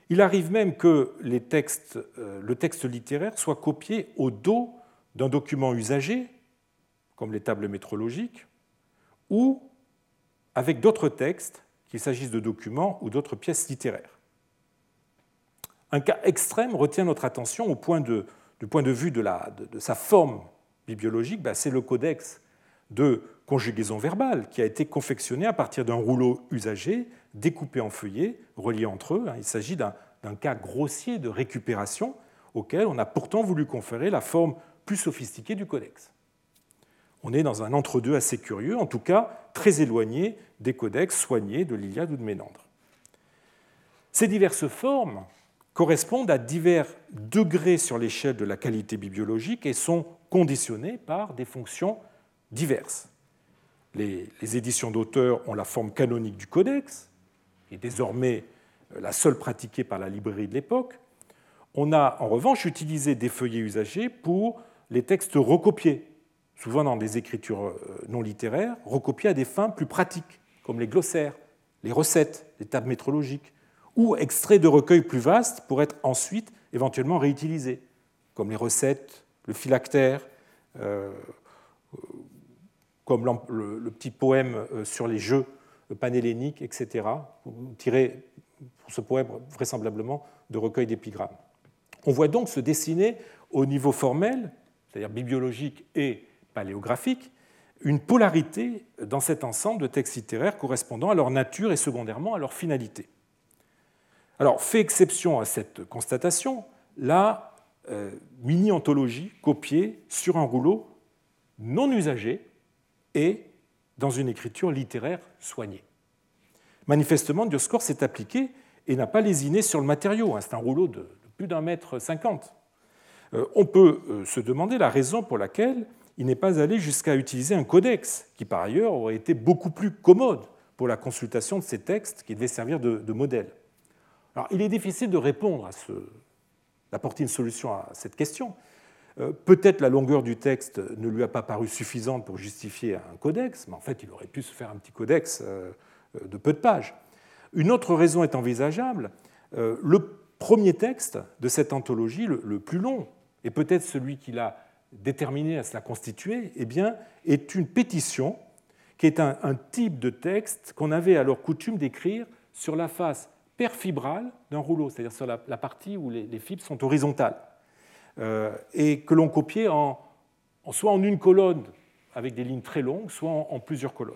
Il arrive même que euh, le texte littéraire soit copié au dos d'un document usagé, comme les tables métrologiques, ou avec d'autres textes, qu'il s'agisse de documents ou d'autres pièces littéraires. Un cas extrême retient notre attention du point de vue de, sa forme bibliologique, ben, c'est le codex de conjugaison verbale qui a été confectionné à partir d'un rouleau usagé, découpé en feuillets, reliés entre eux. Il s'agit d'un cas grossier de récupération auquel on a pourtant voulu conférer la forme plus sophistiquée du codex. On est dans un entre-deux assez curieux, en tout cas très éloigné des codex soignés de l'Iliade ou de Ménandre. Ces diverses formes correspondent à divers degrés sur l'échelle de la qualité bibliologique et sont conditionnées par des fonctions diverses. Les, éditions d'auteurs ont la forme canonique du codex, et désormais euh, la seule pratiquée par la librairie de l'époque. On a en revanche utilisé des feuillets usagés pour les textes recopiés, souvent dans des écritures euh, non littéraires, recopiés à des fins plus pratiques, comme les glossaires, les recettes, les tables métrologiques, ou extraits de recueils plus vastes pour être ensuite éventuellement réutilisés, comme les recettes, le phylactère, euh, comme le, petit poème sur les jeux panhelléniques, etc., tiré pour ce poème vraisemblablement de recueils d'épigrammes. On voit donc se dessiner au niveau formel, c'est-à-dire bibliologique et paléographique, une polarité dans cet ensemble de textes littéraires correspondant à leur nature et secondairement à leur finalité. Alors, fait exception à cette constatation, la euh, mini-anthologie copiée sur un rouleau non usagé et dans une écriture littéraire soignée. Manifestement, Dioscor s'est appliqué et n'a pas lésiné sur le matériau. Hein. C'est un rouleau de plus d'un mètre cinquante. Euh, on peut euh, se demander la raison pour laquelle il n'est pas allé jusqu'à utiliser un codex, qui par ailleurs aurait été beaucoup plus commode pour la consultation de ces textes qui devaient servir de, modèle. Il est difficile de répondre à ce, d'apporter une solution à cette question. Euh, peut-être la longueur du texte ne lui a pas paru suffisante pour justifier un codex, mais en fait, il aurait pu se faire un petit codex euh, de peu de pages. Une autre raison est envisageable. Euh, le premier texte de cette anthologie, le plus long, et peut-être celui qui l'a déterminé à se la constituer, eh bien, est une pétition qui est un, type de texte qu'on avait alors coutume d'écrire sur la face perfibrale d'un rouleau, c'est-à-dire sur la, partie où les, fibres sont horizontales, euh, et que l'on copiait en, soit en une colonne avec des lignes très longues, soit en, plusieurs colonnes.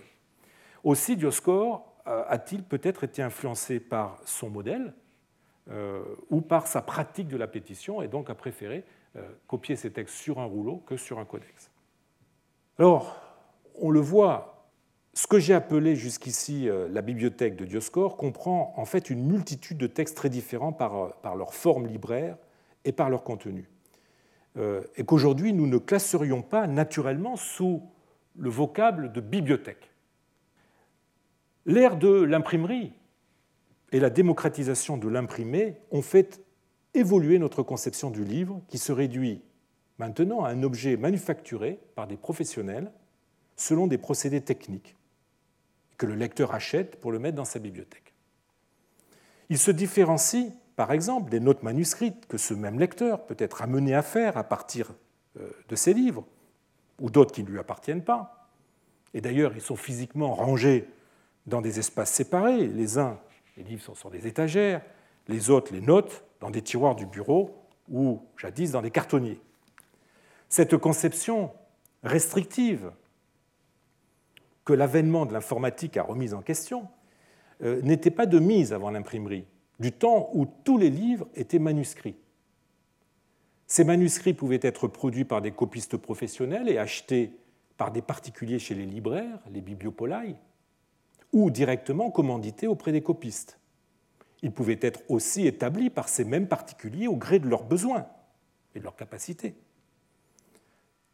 Aussi, Dioscore euh, a-t-il peut-être été influencé par son modèle euh, ou par sa pratique de la pétition, et donc a préféré euh, copier ces textes sur un rouleau que sur un codex? Alors, on le voit, ce que j'ai appelé jusqu'ici euh, la bibliothèque de Dioscore comprend en fait une multitude de textes très différents par, euh, par leur forme libraire et par leur contenu. Et qu'aujourd'hui, nous ne classerions pas naturellement sous le vocable de bibliothèque. L'ère de l'imprimerie et la démocratisation de l'imprimé ont fait évoluer notre conception du livre qui se réduit maintenant à un objet manufacturé par des professionnels selon des procédés techniques que le lecteur achète pour le mettre dans sa bibliothèque. Il se différencie par exemple, des notes manuscrites que ce même lecteur peut être amené à faire à partir euh, de ses livres, ou d'autres qui ne lui appartiennent pas. Et d'ailleurs, ils sont physiquement rangés dans des espaces séparés. Les uns, les livres sont sur des étagères, les autres, les notes, dans des tiroirs du bureau ou jadis dans des cartonniers. Cette conception restrictive que l'avènement de l'informatique a remise en question euh, n'était pas de mise avant l'imprimerie, du temps où tous les livres étaient manuscrits. Ces manuscrits pouvaient être produits par des copistes professionnels et achetés par des particuliers chez les libraires, les bibliopolailles, ou directement commandités auprès des copistes. Ils pouvaient être aussi établis par ces mêmes particuliers au gré de leurs besoins et de leurs capacités.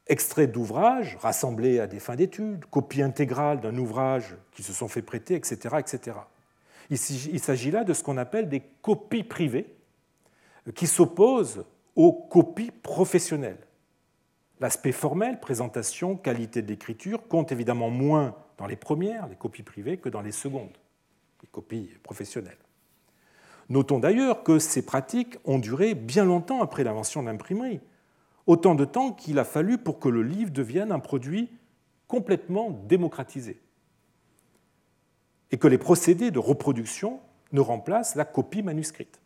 Extraits d'ouvrages rassemblés à des fins d'études, copies intégrales d'un ouvrage qui se sont fait prêter, etc. etc. Il s'agit là de ce qu'on appelle des copies privées qui s'opposent aux copies professionnelles. L'aspect formel, présentation, qualité de l'écriture, compte évidemment moins dans les premières, les copies privées, que dans les secondes, les copies professionnelles. Notons d'ailleurs que ces pratiques ont duré bien longtemps après l'invention de l'imprimerie, autant de temps qu'il a fallu pour que le livre devienne un produit complètement démocratisé, et que les procédés de reproduction ne remplacent la copie manuscrite.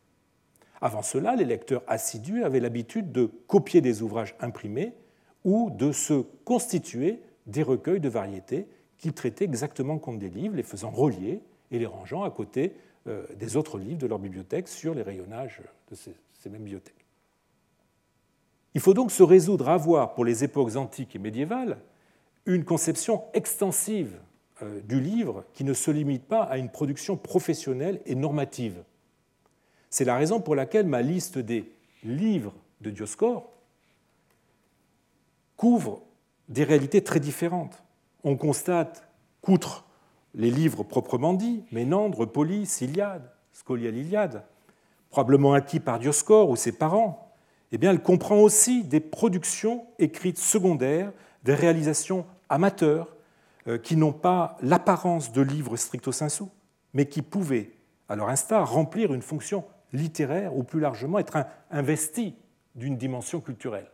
Avant cela, les lecteurs assidus avaient l'habitude de copier des ouvrages imprimés ou de se constituer des recueils de variétés qu'ils traitaient exactement comme des livres, les faisant relier et les rangeant à côté euh, des autres livres de leur bibliothèque sur les rayonnages de ces, mêmes bibliothèques. Il faut donc se résoudre à avoir, pour les époques antiques et médiévales, une conception extensive du livre qui ne se limite pas à une production professionnelle et normative. C'est la raison pour laquelle ma liste des livres de Dioscore couvre des réalités très différentes. On constate qu'outre les livres proprement dits, Ménandre, Polis, Iliade, Scolia l'Iliade, probablement acquis par Dioscore ou ses parents, eh elle comprend aussi des productions écrites secondaires, des réalisations amateurs euh, qui n'ont pas l'apparence de livres stricto sensu, mais qui pouvaient, à leur instar, remplir une fonction littéraire ou plus largement être investi d'une dimension culturelle.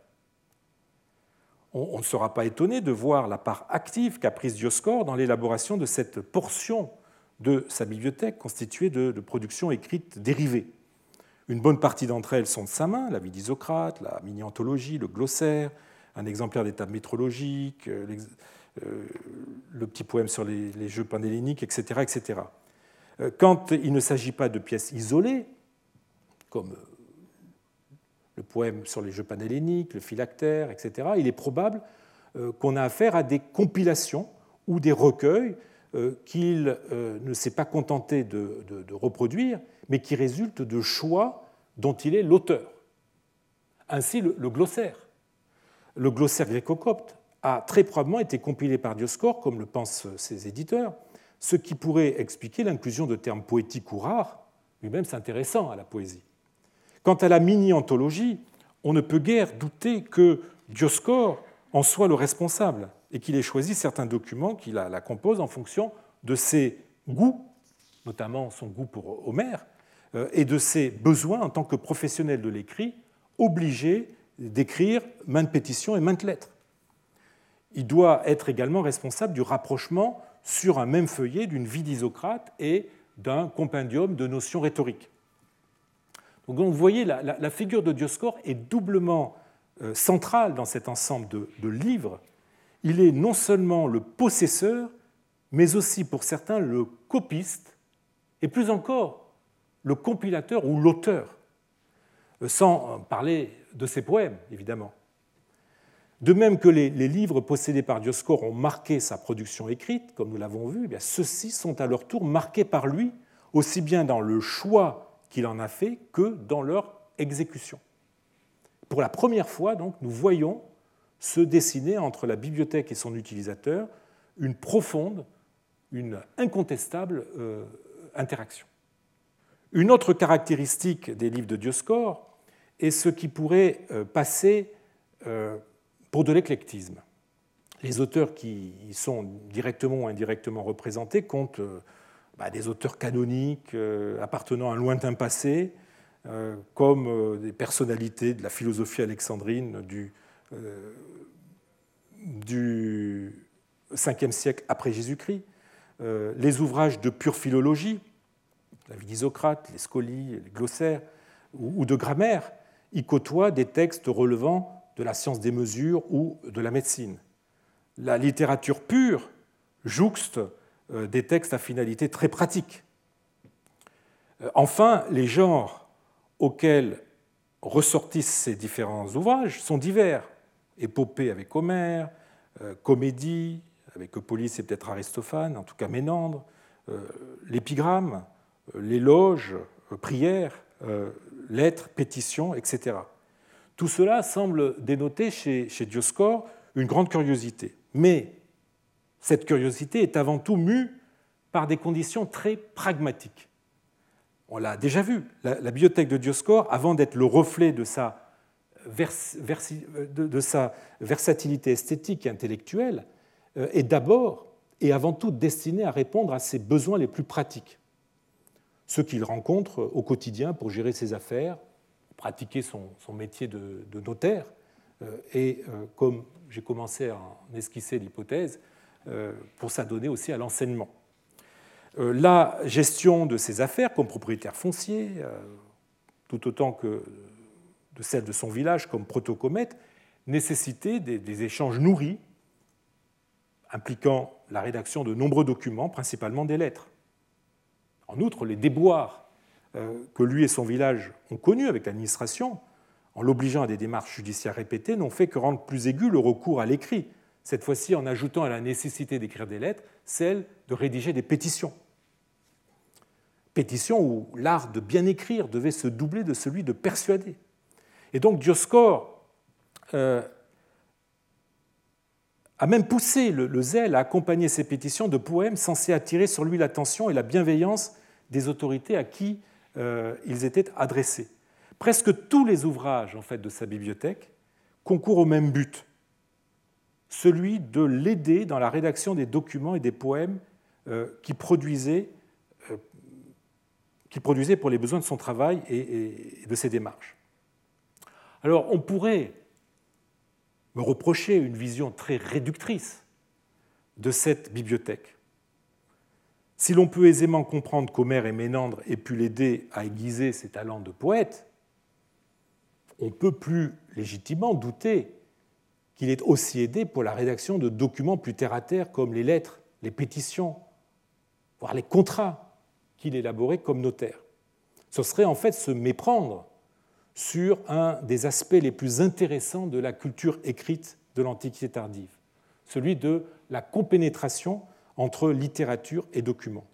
On ne sera pas étonné de voir la part active qu'a prise Dioscore dans l'élaboration de cette portion de sa bibliothèque constituée de, productions écrites dérivées. Une bonne partie d'entre elles sont de sa main, la vie d'Isocrate, la mini-anthologie, le glossaire, un exemplaire des tables métrologiques, euh, euh, le petit poème sur les, jeux pandéléniques, etc., etc. Euh, quand il ne s'agit pas de pièces isolées, comme euh, le poème sur les jeux panhelléniques, le phylactère, etc., il est probable euh, qu'on a affaire à des compilations ou des recueils qu'il ne s'est pas contenté de, reproduire, mais qui résultent de choix dont il est l'auteur. Ainsi, le, glossaire. Le glossaire gréco-copte a très probablement été compilé par Dioscore, comme le pensent ses éditeurs, ce qui pourrait expliquer l'inclusion de termes poétiques ou rares, lui-même s'intéressant à la poésie. Quant à la mini-anthologie, on ne peut guère douter que Dioscore en soit le responsable et qu'il ait choisi certains documents qui la, composent en fonction de ses goûts, notamment son goût pour Homère, euh, et de ses besoins en tant que professionnel de l'écrit, obligé d'écrire maintes pétitions et maintes lettres. Il doit être également responsable du rapprochement sur un même feuillet d'une vie d'Isocrate et d'un compendium de notions rhétoriques. Donc vous voyez, la, figure de Dioscore est doublement euh, centrale dans cet ensemble de, livres. Il est non seulement le possesseur, mais aussi pour certains le copiste, et plus encore le compilateur ou l'auteur, euh, sans parler de ses poèmes, évidemment. De même que les, livres possédés par Dioscore ont marqué sa production écrite, comme nous l'avons vu, eh ceux-ci sont à leur tour marqués par lui, aussi bien dans le choix qu'il en a fait que dans leur exécution. Pour la première fois, donc, nous voyons se dessiner entre la bibliothèque et son utilisateur une profonde, une incontestable euh, interaction. Une autre caractéristique des livres de Dioscore est ce qui pourrait euh, passer euh, pour de l'éclectisme. Les auteurs qui y sont directement ou indirectement représentés comptent bah, des auteurs canoniques euh, appartenant à un lointain passé, comme des personnalités de la philosophie alexandrine du, du 5e siècle après Jésus-Christ, les ouvrages de pure philologie, la vie d'Isocrate, les scolies, les glossaires, ou de grammaire, y côtoient des textes relevant de la science des mesures ou de la médecine. La littérature pure jouxte euh, des textes à finalité très pratique. Euh, enfin, les genres auxquels ressortissent ces différents ouvrages sont divers. Épopée avec Homère, euh, comédie avec Eupolis et peut-être Aristophane, en tout cas Ménandre, l'épigramme, l'éloge, prière, lettres, pétitions, etc. Tout cela semble dénoter chez, chez Dioscore une grande curiosité. Mais cette curiosité est avant tout mue par des conditions très pragmatiques. On l'a déjà vu, la, bibliothèque de Dioscore, avant d'être le reflet de sa, de sa, versatilité esthétique et intellectuelle, euh, est d'abord et avant tout destinée à répondre à ses besoins les plus pratiques, ceux qu'il rencontre au quotidien pour gérer ses affaires, pratiquer son, métier de, notaire. Euh, et euh, comme j'ai commencé à en esquisser l'hypothèse, euh, pour s'adonner aussi à l'enseignement. La gestion de ses affaires comme propriétaire foncier, tout autant que de celle de son village comme protocomète, nécessitait des, échanges nourris impliquant la rédaction de nombreux documents, principalement des lettres. En outre, les déboires que lui et son village ont connus avec l'administration, en l'obligeant à des démarches judiciaires répétées, n'ont fait que rendre plus aigu le recours à l'écrit, cette fois-ci en ajoutant à la nécessité d'écrire des lettres celle de rédiger des pétitions. Pétitions où l'art de bien écrire devait se doubler de celui de persuader. Et donc Dioscore euh, a même poussé le, zèle à accompagner ces pétitions de poèmes censés attirer sur lui l'attention et la bienveillance des autorités à qui euh, ils étaient adressés. Presque tous les ouvrages en fait, de sa bibliothèque concourent au même but, celui de l'aider dans la rédaction des documents et des poèmes euh, qu'il produisait, euh, produisait, pour les besoins de son travail et, de ses démarches. Alors on pourrait me reprocher une vision très réductrice de cette bibliothèque. Si l'on peut aisément comprendre qu'Homère et Ménandre aient pu l'aider à aiguiser ses talents de poète, on peut plus légitimement douter qu'il est aussi aidé pour la rédaction de documents plus terre-à-terre comme les lettres, les pétitions, voire les contrats qu'il élaborait comme notaire. Ce serait en fait se méprendre sur un des aspects les plus intéressants de la culture écrite de l'Antiquité tardive, celui de la compénétration entre littérature et documents.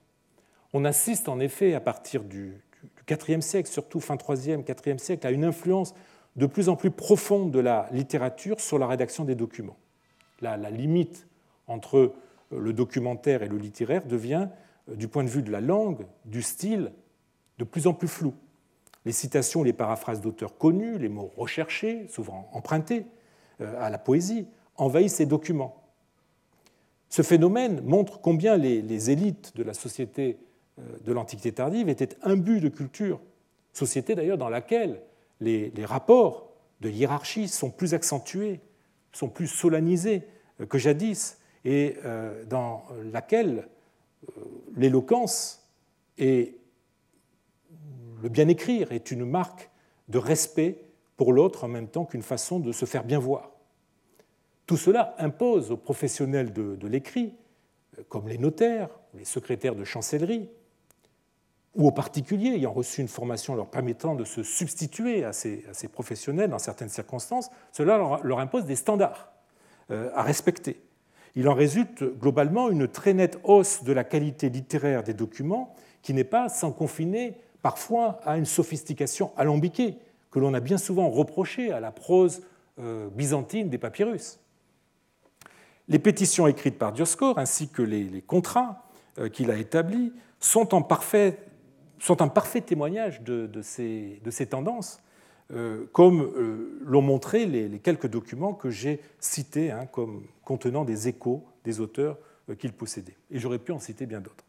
On assiste en effet à partir du IVe siècle, surtout fin IIIe, IVe siècle, à une influence de plus en plus profonde de la littérature sur la rédaction des documents. La, limite entre euh, le documentaire et le littéraire devient, euh, du point de vue de la langue, du style, de plus en plus floue. Les citations, les paraphrases d'auteurs connus, les mots recherchés, souvent empruntés euh, à la poésie, envahissent ces documents. Ce phénomène montre combien les, les élites de la société de l'Antiquité tardive étaient imbues de culture, société d'ailleurs dans laquelle les, rapports de hiérarchie sont plus accentués, sont plus solennisés que jadis, et euh, dans laquelle euh, l'éloquence et le bien écrire est une marque de respect pour l'autre en même temps qu'une façon de se faire bien voir. Tout cela impose aux professionnels de l'écrit, comme les notaires, les secrétaires de chancellerie, ou aux particuliers ayant reçu une formation leur permettant de se substituer à ces, professionnels dans certaines circonstances, cela leur, impose des standards euh, à respecter. Il en résulte globalement une très nette hausse de la qualité littéraire des documents qui n'est pas sans confiner parfois à une sophistication alambiquée que l'on a bien souvent reproché à la prose euh, byzantine des papyrus. Les pétitions écrites par Dioscore ainsi que les, contrats euh, qu'il a établis sont un parfait témoignage de, ces, tendances, euh, comme euh, l'ont montré les, quelques documents que j'ai cités hein, comme contenant des échos des auteurs qu'il possédait. Et j'aurais pu en citer bien d'autres.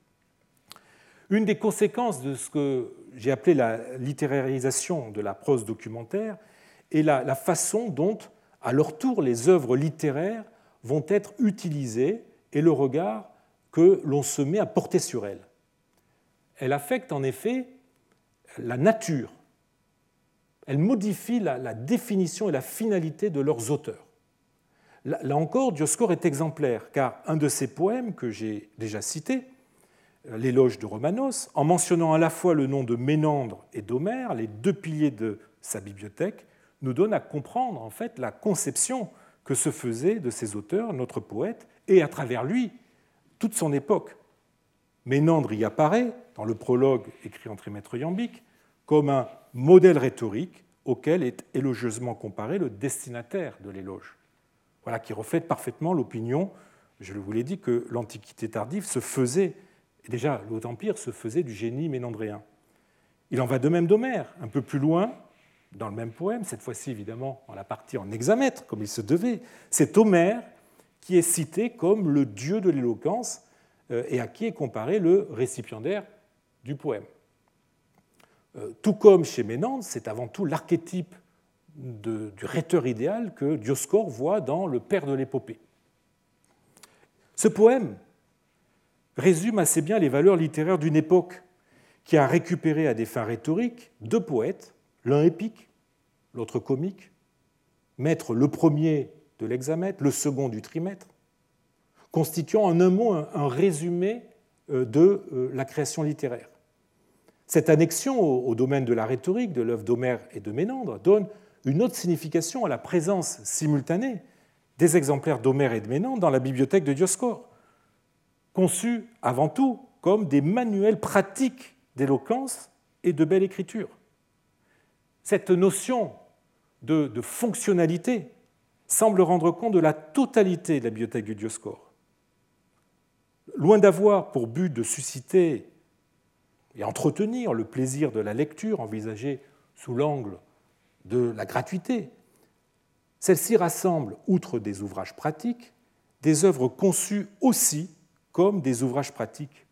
Une des conséquences de ce que j'ai appelé la littérarisation de la prose documentaire est la, façon dont, à leur tour, les œuvres littéraires vont être utilisées et le regard que l'on se met à porter sur elles. Elle affecte en effet la nature, elle modifie la, définition et la finalité de leurs auteurs. Là, encore, Dioscore est exemplaire, car un de ses poèmes que j'ai déjà cité, l'éloge de Romanos, en mentionnant à la fois le nom de Ménandre et d'Homère, les deux piliers de sa bibliothèque, nous donne à comprendre en fait la conception que se faisait de ces auteurs notre poète et à travers lui toute son époque. Ménandre y apparaît dans le prologue écrit en trimètre iambique comme un modèle rhétorique auquel est élogieusement comparé le destinataire de l'éloge. Voilà qui reflète parfaitement l'opinion, je vous l'ai dit, que l'Antiquité tardive se faisait et déjà, le Haut-Empire se faisait du génie ménandréen. Il en va de même d'Homère, un peu plus loin, dans le même poème, cette fois-ci évidemment dans la partie en hexamètre, comme il se devait. C'est Homère qui est cité comme le dieu de l'éloquence euh, et à qui est comparé le récipiendaire du poème. Euh, tout comme chez Ménandre, c'est avant tout l'archétype du rhéteur idéal que Dioscore voit dans le père de l'épopée. Ce poème, résume assez bien les valeurs littéraires d'une époque qui a récupéré à des fins rhétoriques deux poètes, l'un épique, l'autre comique, maître le premier de l'hexamètre, le second du trimètre, constituant en un mot un résumé euh, de euh, la création littéraire. Cette annexion au domaine de la rhétorique de l'œuvre d'Homère et de Ménandre donne une autre signification à la présence simultanée des exemplaires d'Homère et de Ménandre dans la bibliothèque de Dioscore conçus avant tout comme des manuels pratiques d'éloquence et de belle écriture. Cette notion de, fonctionnalité semble rendre compte de la totalité de la bibliothèque du Dioscore. Loin d'avoir pour but de susciter et entretenir le plaisir de la lecture envisagée sous l'angle de la gratuité, celle-ci rassemble, outre des ouvrages pratiques, des œuvres conçues aussi comme des ouvrages pratiques,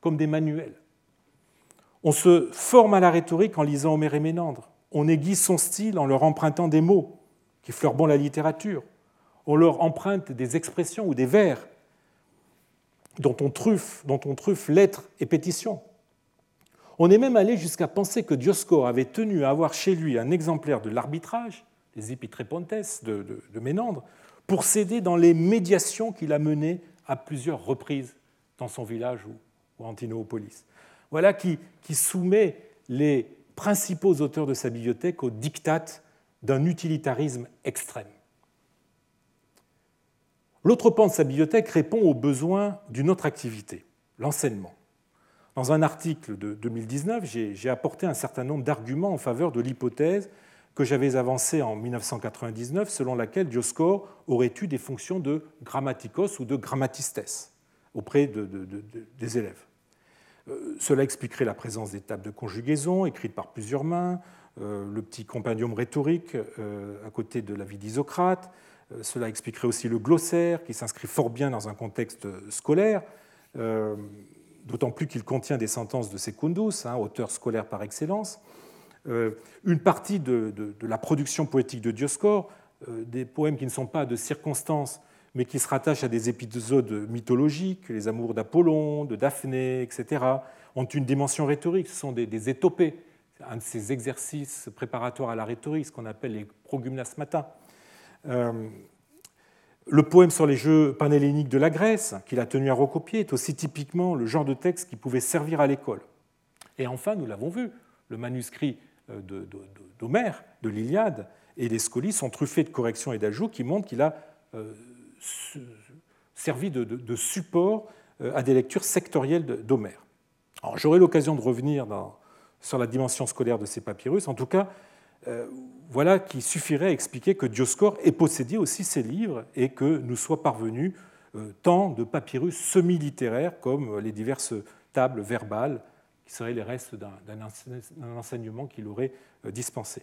comme des manuels. On se forme à la rhétorique en lisant Homère et Ménandre. On aiguise son style en leur empruntant des mots qui fleurent bon la littérature. On leur emprunte des expressions ou des vers dont on truffe, dont on truffe lettres et pétitions. On est même allé jusqu'à penser que Dioscore avait tenu à avoir chez lui un exemplaire de l'arbitrage, des Epitrepontes de, Ménandre, pour s'aider dans les médiations qu'il a menées à plusieurs reprises dans son village ou Antinopolis. Voilà qui soumet les principaux auteurs de sa bibliothèque au diktat d'un utilitarisme extrême. L'autre pan de sa bibliothèque répond aux besoins d'une autre activité, l'enseignement. Dans un article de 2019, j'ai apporté un certain nombre d'arguments en faveur de l'hypothèse que j'avais avancé en 1999, selon laquelle Dioscore aurait eu des fonctions de grammaticos ou de grammatistes auprès des élèves. Euh, cela expliquerait la présence des tables de conjugaison écrites par plusieurs mains, euh, le petit compendium rhétorique euh, à côté de la vie d'Isocrate. Cela expliquerait aussi le glossaire qui s'inscrit fort bien dans un contexte scolaire, d'autant plus qu'il contient des sentences de Secundus, hein, auteur scolaire par excellence. Une partie de, la production poétique de Dioscore, des poèmes qui ne sont pas de circonstances, mais qui se rattachent à des épisodes mythologiques, les amours d'Apollon, de Daphné, etc., ont une dimension rhétorique, ce sont des, étopées, un de ces exercices préparatoires à la rhétorique, ce qu'on appelle les progymnasmata. Euh, le poème sur les jeux panhelléniques de la Grèce, qu'il a tenu à recopier, est aussi typiquement le genre de texte qui pouvait servir à l'école. Et enfin, nous l'avons vu, le manuscrit euh, d'Homère, de, l'Iliade, et les scolies sont truffés de corrections et d'ajouts qui montrent qu'il a euh, servi de, support euh, à des lectures sectorielles d'Homère. J'aurai l'occasion de revenir sur la dimension scolaire de ces papyrus. En tout cas, voilà qui suffirait à expliquer que Dioscore ait possédé aussi ces livres et que nous soit parvenu tant de papyrus semi-littéraires comme les diverses tables verbales qui seraient les restes d'un enseignement qu'il aurait euh, dispensé.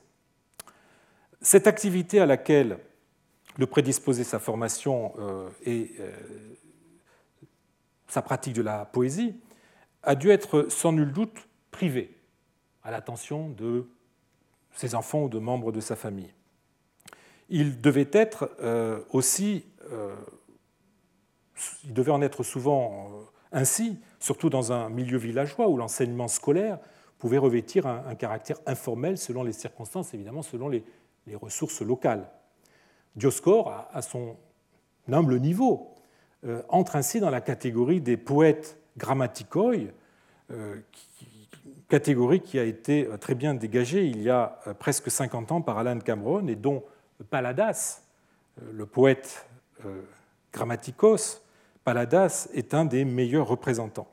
Cette activité à laquelle le prédisposait sa formation euh, et euh, sa pratique de la poésie a dû être sans nul doute privé à l'attention de ses enfants ou de membres de sa famille. Il devait être euh, aussi, il devait en être souvent ainsi, surtout dans un milieu villageois où l'enseignement scolaire pouvait revêtir un, caractère informel selon les circonstances, évidemment selon les, ressources locales. Dioscore, à, son humble niveau, entre ainsi dans la catégorie des poètes grammaticoi, catégorie qui a été euh, très bien dégagée il y a euh, presque 50 ans par Alan Cameron et dont Paladas, euh, le poète grammaticos, Paladas est un des meilleurs représentants.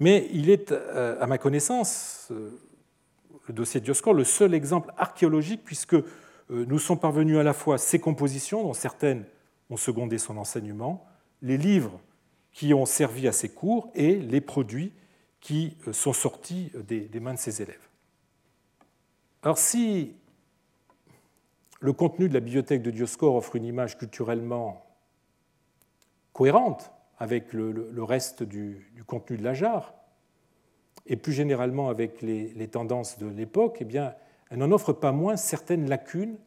Mais il est, à ma connaissance, le dossier de Dioscore, le seul exemple archéologique puisque nous sont parvenus à la fois ses compositions, dont certaines ont secondé son enseignement, les livres qui ont servi à ses cours et les produits qui euh, sont sortis des, mains de ses élèves. Alors si le contenu de la bibliothèque de Dioscore offre une image culturellement cohérente avec le, reste du, contenu de la jarre, et plus généralement avec les, tendances de l'époque, eh elle n'en offre pas moins certaines lacunes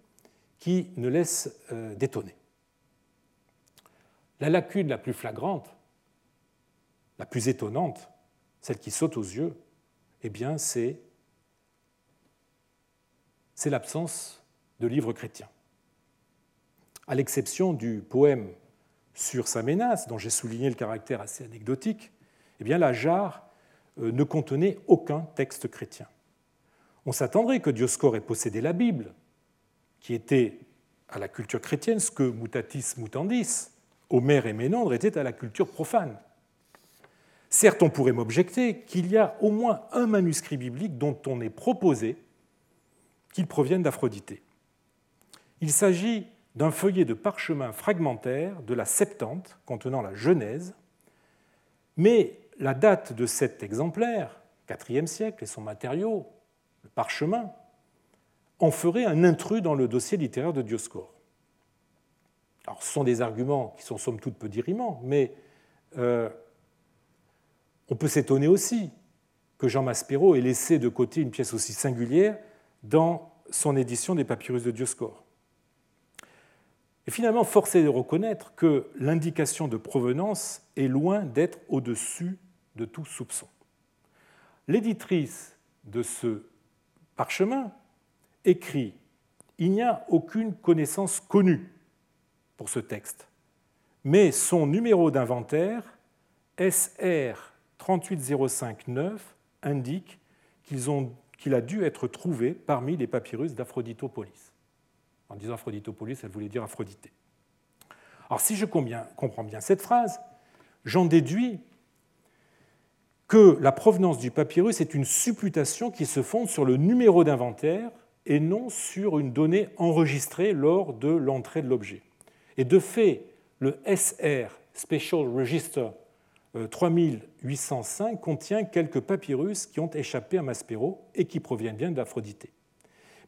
qui ne laissent euh, d'étonner. La lacune la plus flagrante, la plus étonnante, celle qui saute aux yeux, eh bien, c'est, c'est l'absence de livres chrétiens. À l'exception du poème sur sa menace, dont j'ai souligné le caractère assez anecdotique, eh bien, la jarre euh, ne contenait aucun texte chrétien. On s'attendrait que Dioscore ait possédé la Bible, qui était à la culture chrétienne ce que mutatis mutandis, Homère et Ménandre étaient à la culture profane. Certes, on pourrait m'objecter qu'il y a au moins un manuscrit biblique dont on est proposé qu'il provienne d'Aphrodité. Il s'agit d'un feuillet de parchemin fragmentaire de la Septante contenant la Genèse, mais la date de cet exemplaire, IVe siècle, et son matériau, parchemin, en ferait un intrus dans le dossier littéraire de Dioscore. Alors, ce sont des arguments qui sont somme toute peu dirimants, mais euh, on peut s'étonner aussi que Jean Maspero ait laissé de côté une pièce aussi singulière dans son édition des papyrus de Dioscore. Et finalement, force est de reconnaître que l'indication de provenance est loin d'être au-dessus de tout soupçon. L'éditrice de ce parchemin écrit Il n'y a aucune connaissance connue pour ce texte, mais son numéro d'inventaire, SR 38059 indique qu'il a dû être trouvé parmi les papyrus d'Aphroditopolis. En disant Aphroditopolis, elle voulait dire Aphrodité. Alors si je comprends bien cette phrase, j'en déduis que la provenance du papyrus est une supputation qui se fonde sur le numéro d'inventaire et non sur une donnée enregistrée lors de l'entrée de l'objet. Et de fait, le SR, Special Register 3805 euh, contient quelques papyrus qui ont échappé à Maspero et qui proviennent bien d'Aphrodité.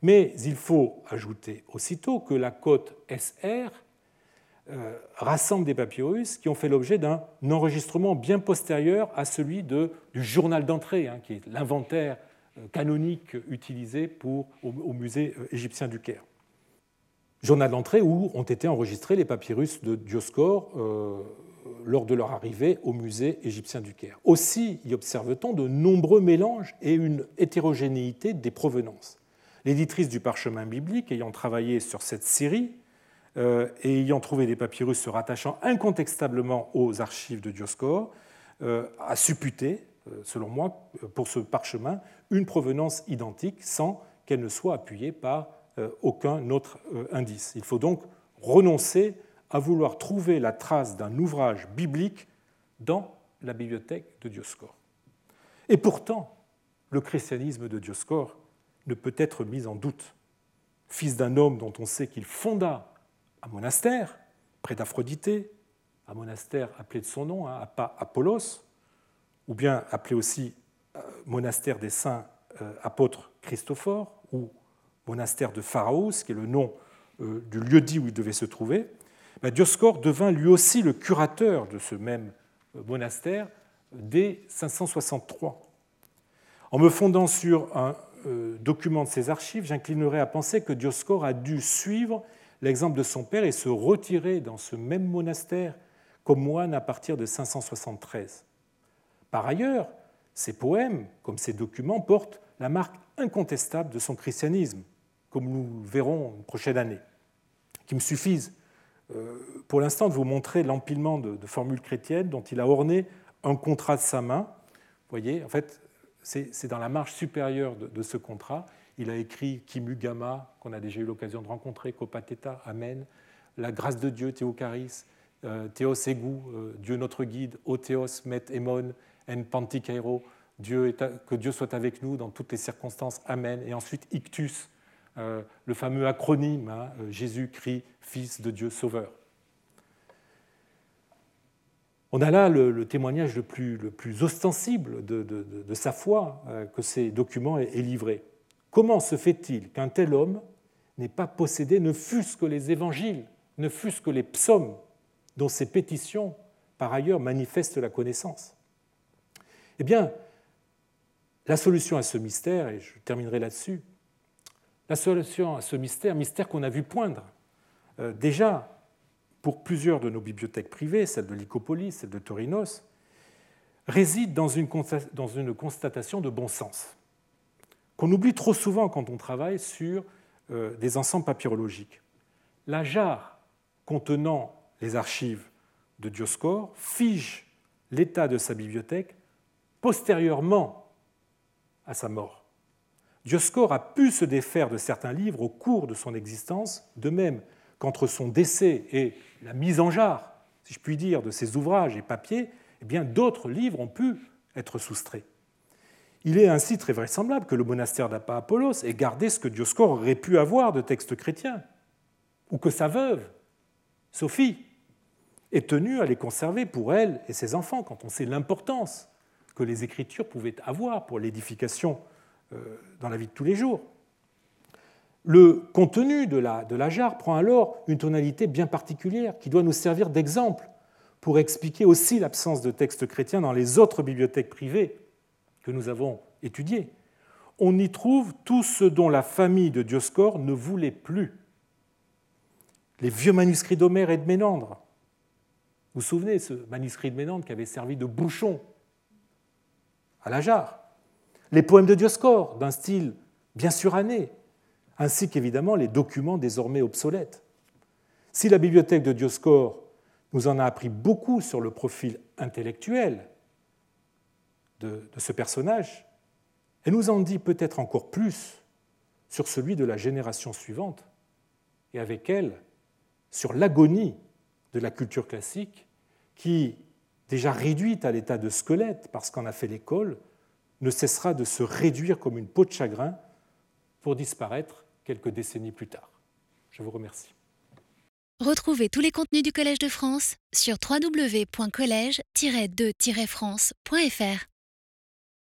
Mais il faut ajouter aussitôt que la cote SR rassemble des papyrus qui ont fait l'objet d'un enregistrement bien postérieur à celui du journal d'entrée, hein, qui est l'inventaire euh, canonique utilisé pour, au, musée égyptien du Caire. Journal d'entrée où ont été enregistrés les papyrus de Dioscore lors de leur arrivée au musée égyptien du Caire. Aussi y observe-t-on de nombreux mélanges et une hétérogénéité des provenances. L'éditrice du parchemin biblique, ayant travaillé sur cette série euh, et ayant trouvé des papyrus se rattachant incontestablement aux archives de Dioscore, euh, a supputé, euh, selon moi, pour ce parchemin, une provenance identique sans qu'elle ne soit appuyée par aucun autre indice. Il faut donc renoncer à vouloir trouver la trace d'un ouvrage biblique dans la bibliothèque de Dioscore. Et pourtant, le christianisme de Dioscore ne peut être mis en doute. Fils d'un homme dont on sait qu'il fonda un monastère près d'Aphrodité, un monastère appelé de son nom, hein, Apollos, ou bien appelé aussi euh, monastère des saints euh, apôtres Christophore, ou monastère de Pharaos, qui est le nom euh, du lieu-dit où il devait se trouver, bah, Dioscore devint lui aussi le curateur de ce même monastère dès 563. En me fondant sur un document de ses archives, j'inclinerai à penser que Dioscore a dû suivre l'exemple de son père et se retirer dans ce même monastère comme moine à partir de 573. Par ailleurs, ses poèmes, comme ses documents, portent la marque incontestable de son christianisme, comme nous verrons une prochaine année, qui me suffisent euh, pour l'instant de vous montrer l'empilement de, formules chrétiennes dont il a orné un contrat de sa main. Vous voyez, en fait, c'est dans la marge supérieure de, ce contrat. Il a écrit Kimu Gama, qu'on a déjà eu l'occasion de rencontrer, Kopateta, Amen, la grâce de Dieu, Théocaris, euh, Théos Egu, euh, Dieu notre guide, O Met Emon, En Pantikairo, Dieu que Dieu soit avec nous dans toutes les circonstances, Amen. Et ensuite Ictus, euh, le fameux acronyme, hein, Jésus-Christ, Fils de Dieu Sauveur. On a là le, témoignage le plus, le plus ostensible de, sa foi que ces documents aient livré. Comment se fait-il qu'un tel homme n'ait pas possédé ne fût-ce que les évangiles, ne fût-ce que les psaumes, dont ces pétitions, par ailleurs, manifestent la connaissance? Eh bien, la solution à ce mystère, et je terminerai là-dessus, la solution à ce mystère, mystère qu'on a vu poindre euh, déjà pour plusieurs de nos bibliothèques privées, celle de Lycopolis, celle de Torinos, réside dans une, dans une constatation de bon sens, qu'on oublie trop souvent quand on travaille sur euh, des ensembles papyrologiques. La jarre contenant les archives de Dioscore fige l'état de sa bibliothèque postérieurement à sa mort. Dioscore a pu se défaire de certains livres au cours de son existence, de même qu'entre son décès et la mise en jarre, si je puis dire, de ses ouvrages et papiers, eh d'autres livres ont pu être soustraits. Il est ainsi très vraisemblable que le monastère d'Apa-Apollos ait gardé ce que Dioscore aurait pu avoir de textes chrétiens, ou que sa veuve, Sophie, est tenue à les conserver pour elle et ses enfants, quand on sait l'importance que les Écritures pouvaient avoir pour l'édification euh, dans la vie de tous les jours. Le contenu de la jarre prend alors une tonalité bien particulière qui doit nous servir d'exemple pour expliquer aussi l'absence de textes chrétiens dans les autres bibliothèques privées que nous avons étudiées. On y trouve tout ce dont la famille de Dioscore ne voulait plus. Les vieux manuscrits d'Homère et de Ménandre. Vous vous souvenez, ce manuscrit de Ménandre qui avait servi de bouchon à la jarre, les poèmes de Dioscore d'un style bien suranné, ainsi qu'évidemment les documents désormais obsolètes. Si la bibliothèque de Dioscore nous en a appris beaucoup sur le profil intellectuel de, ce personnage, elle nous en dit peut-être encore plus sur celui de la génération suivante, et avec elle sur l'agonie de la culture classique qui déjà réduite à l'état de squelette parce qu'en a fait l'école, ne cessera de se réduire comme une peau de chagrin pour disparaître quelques décennies plus tard. Je vous remercie. Retrouvez tous les contenus du Collège de France sur www.colège-2-france.fr.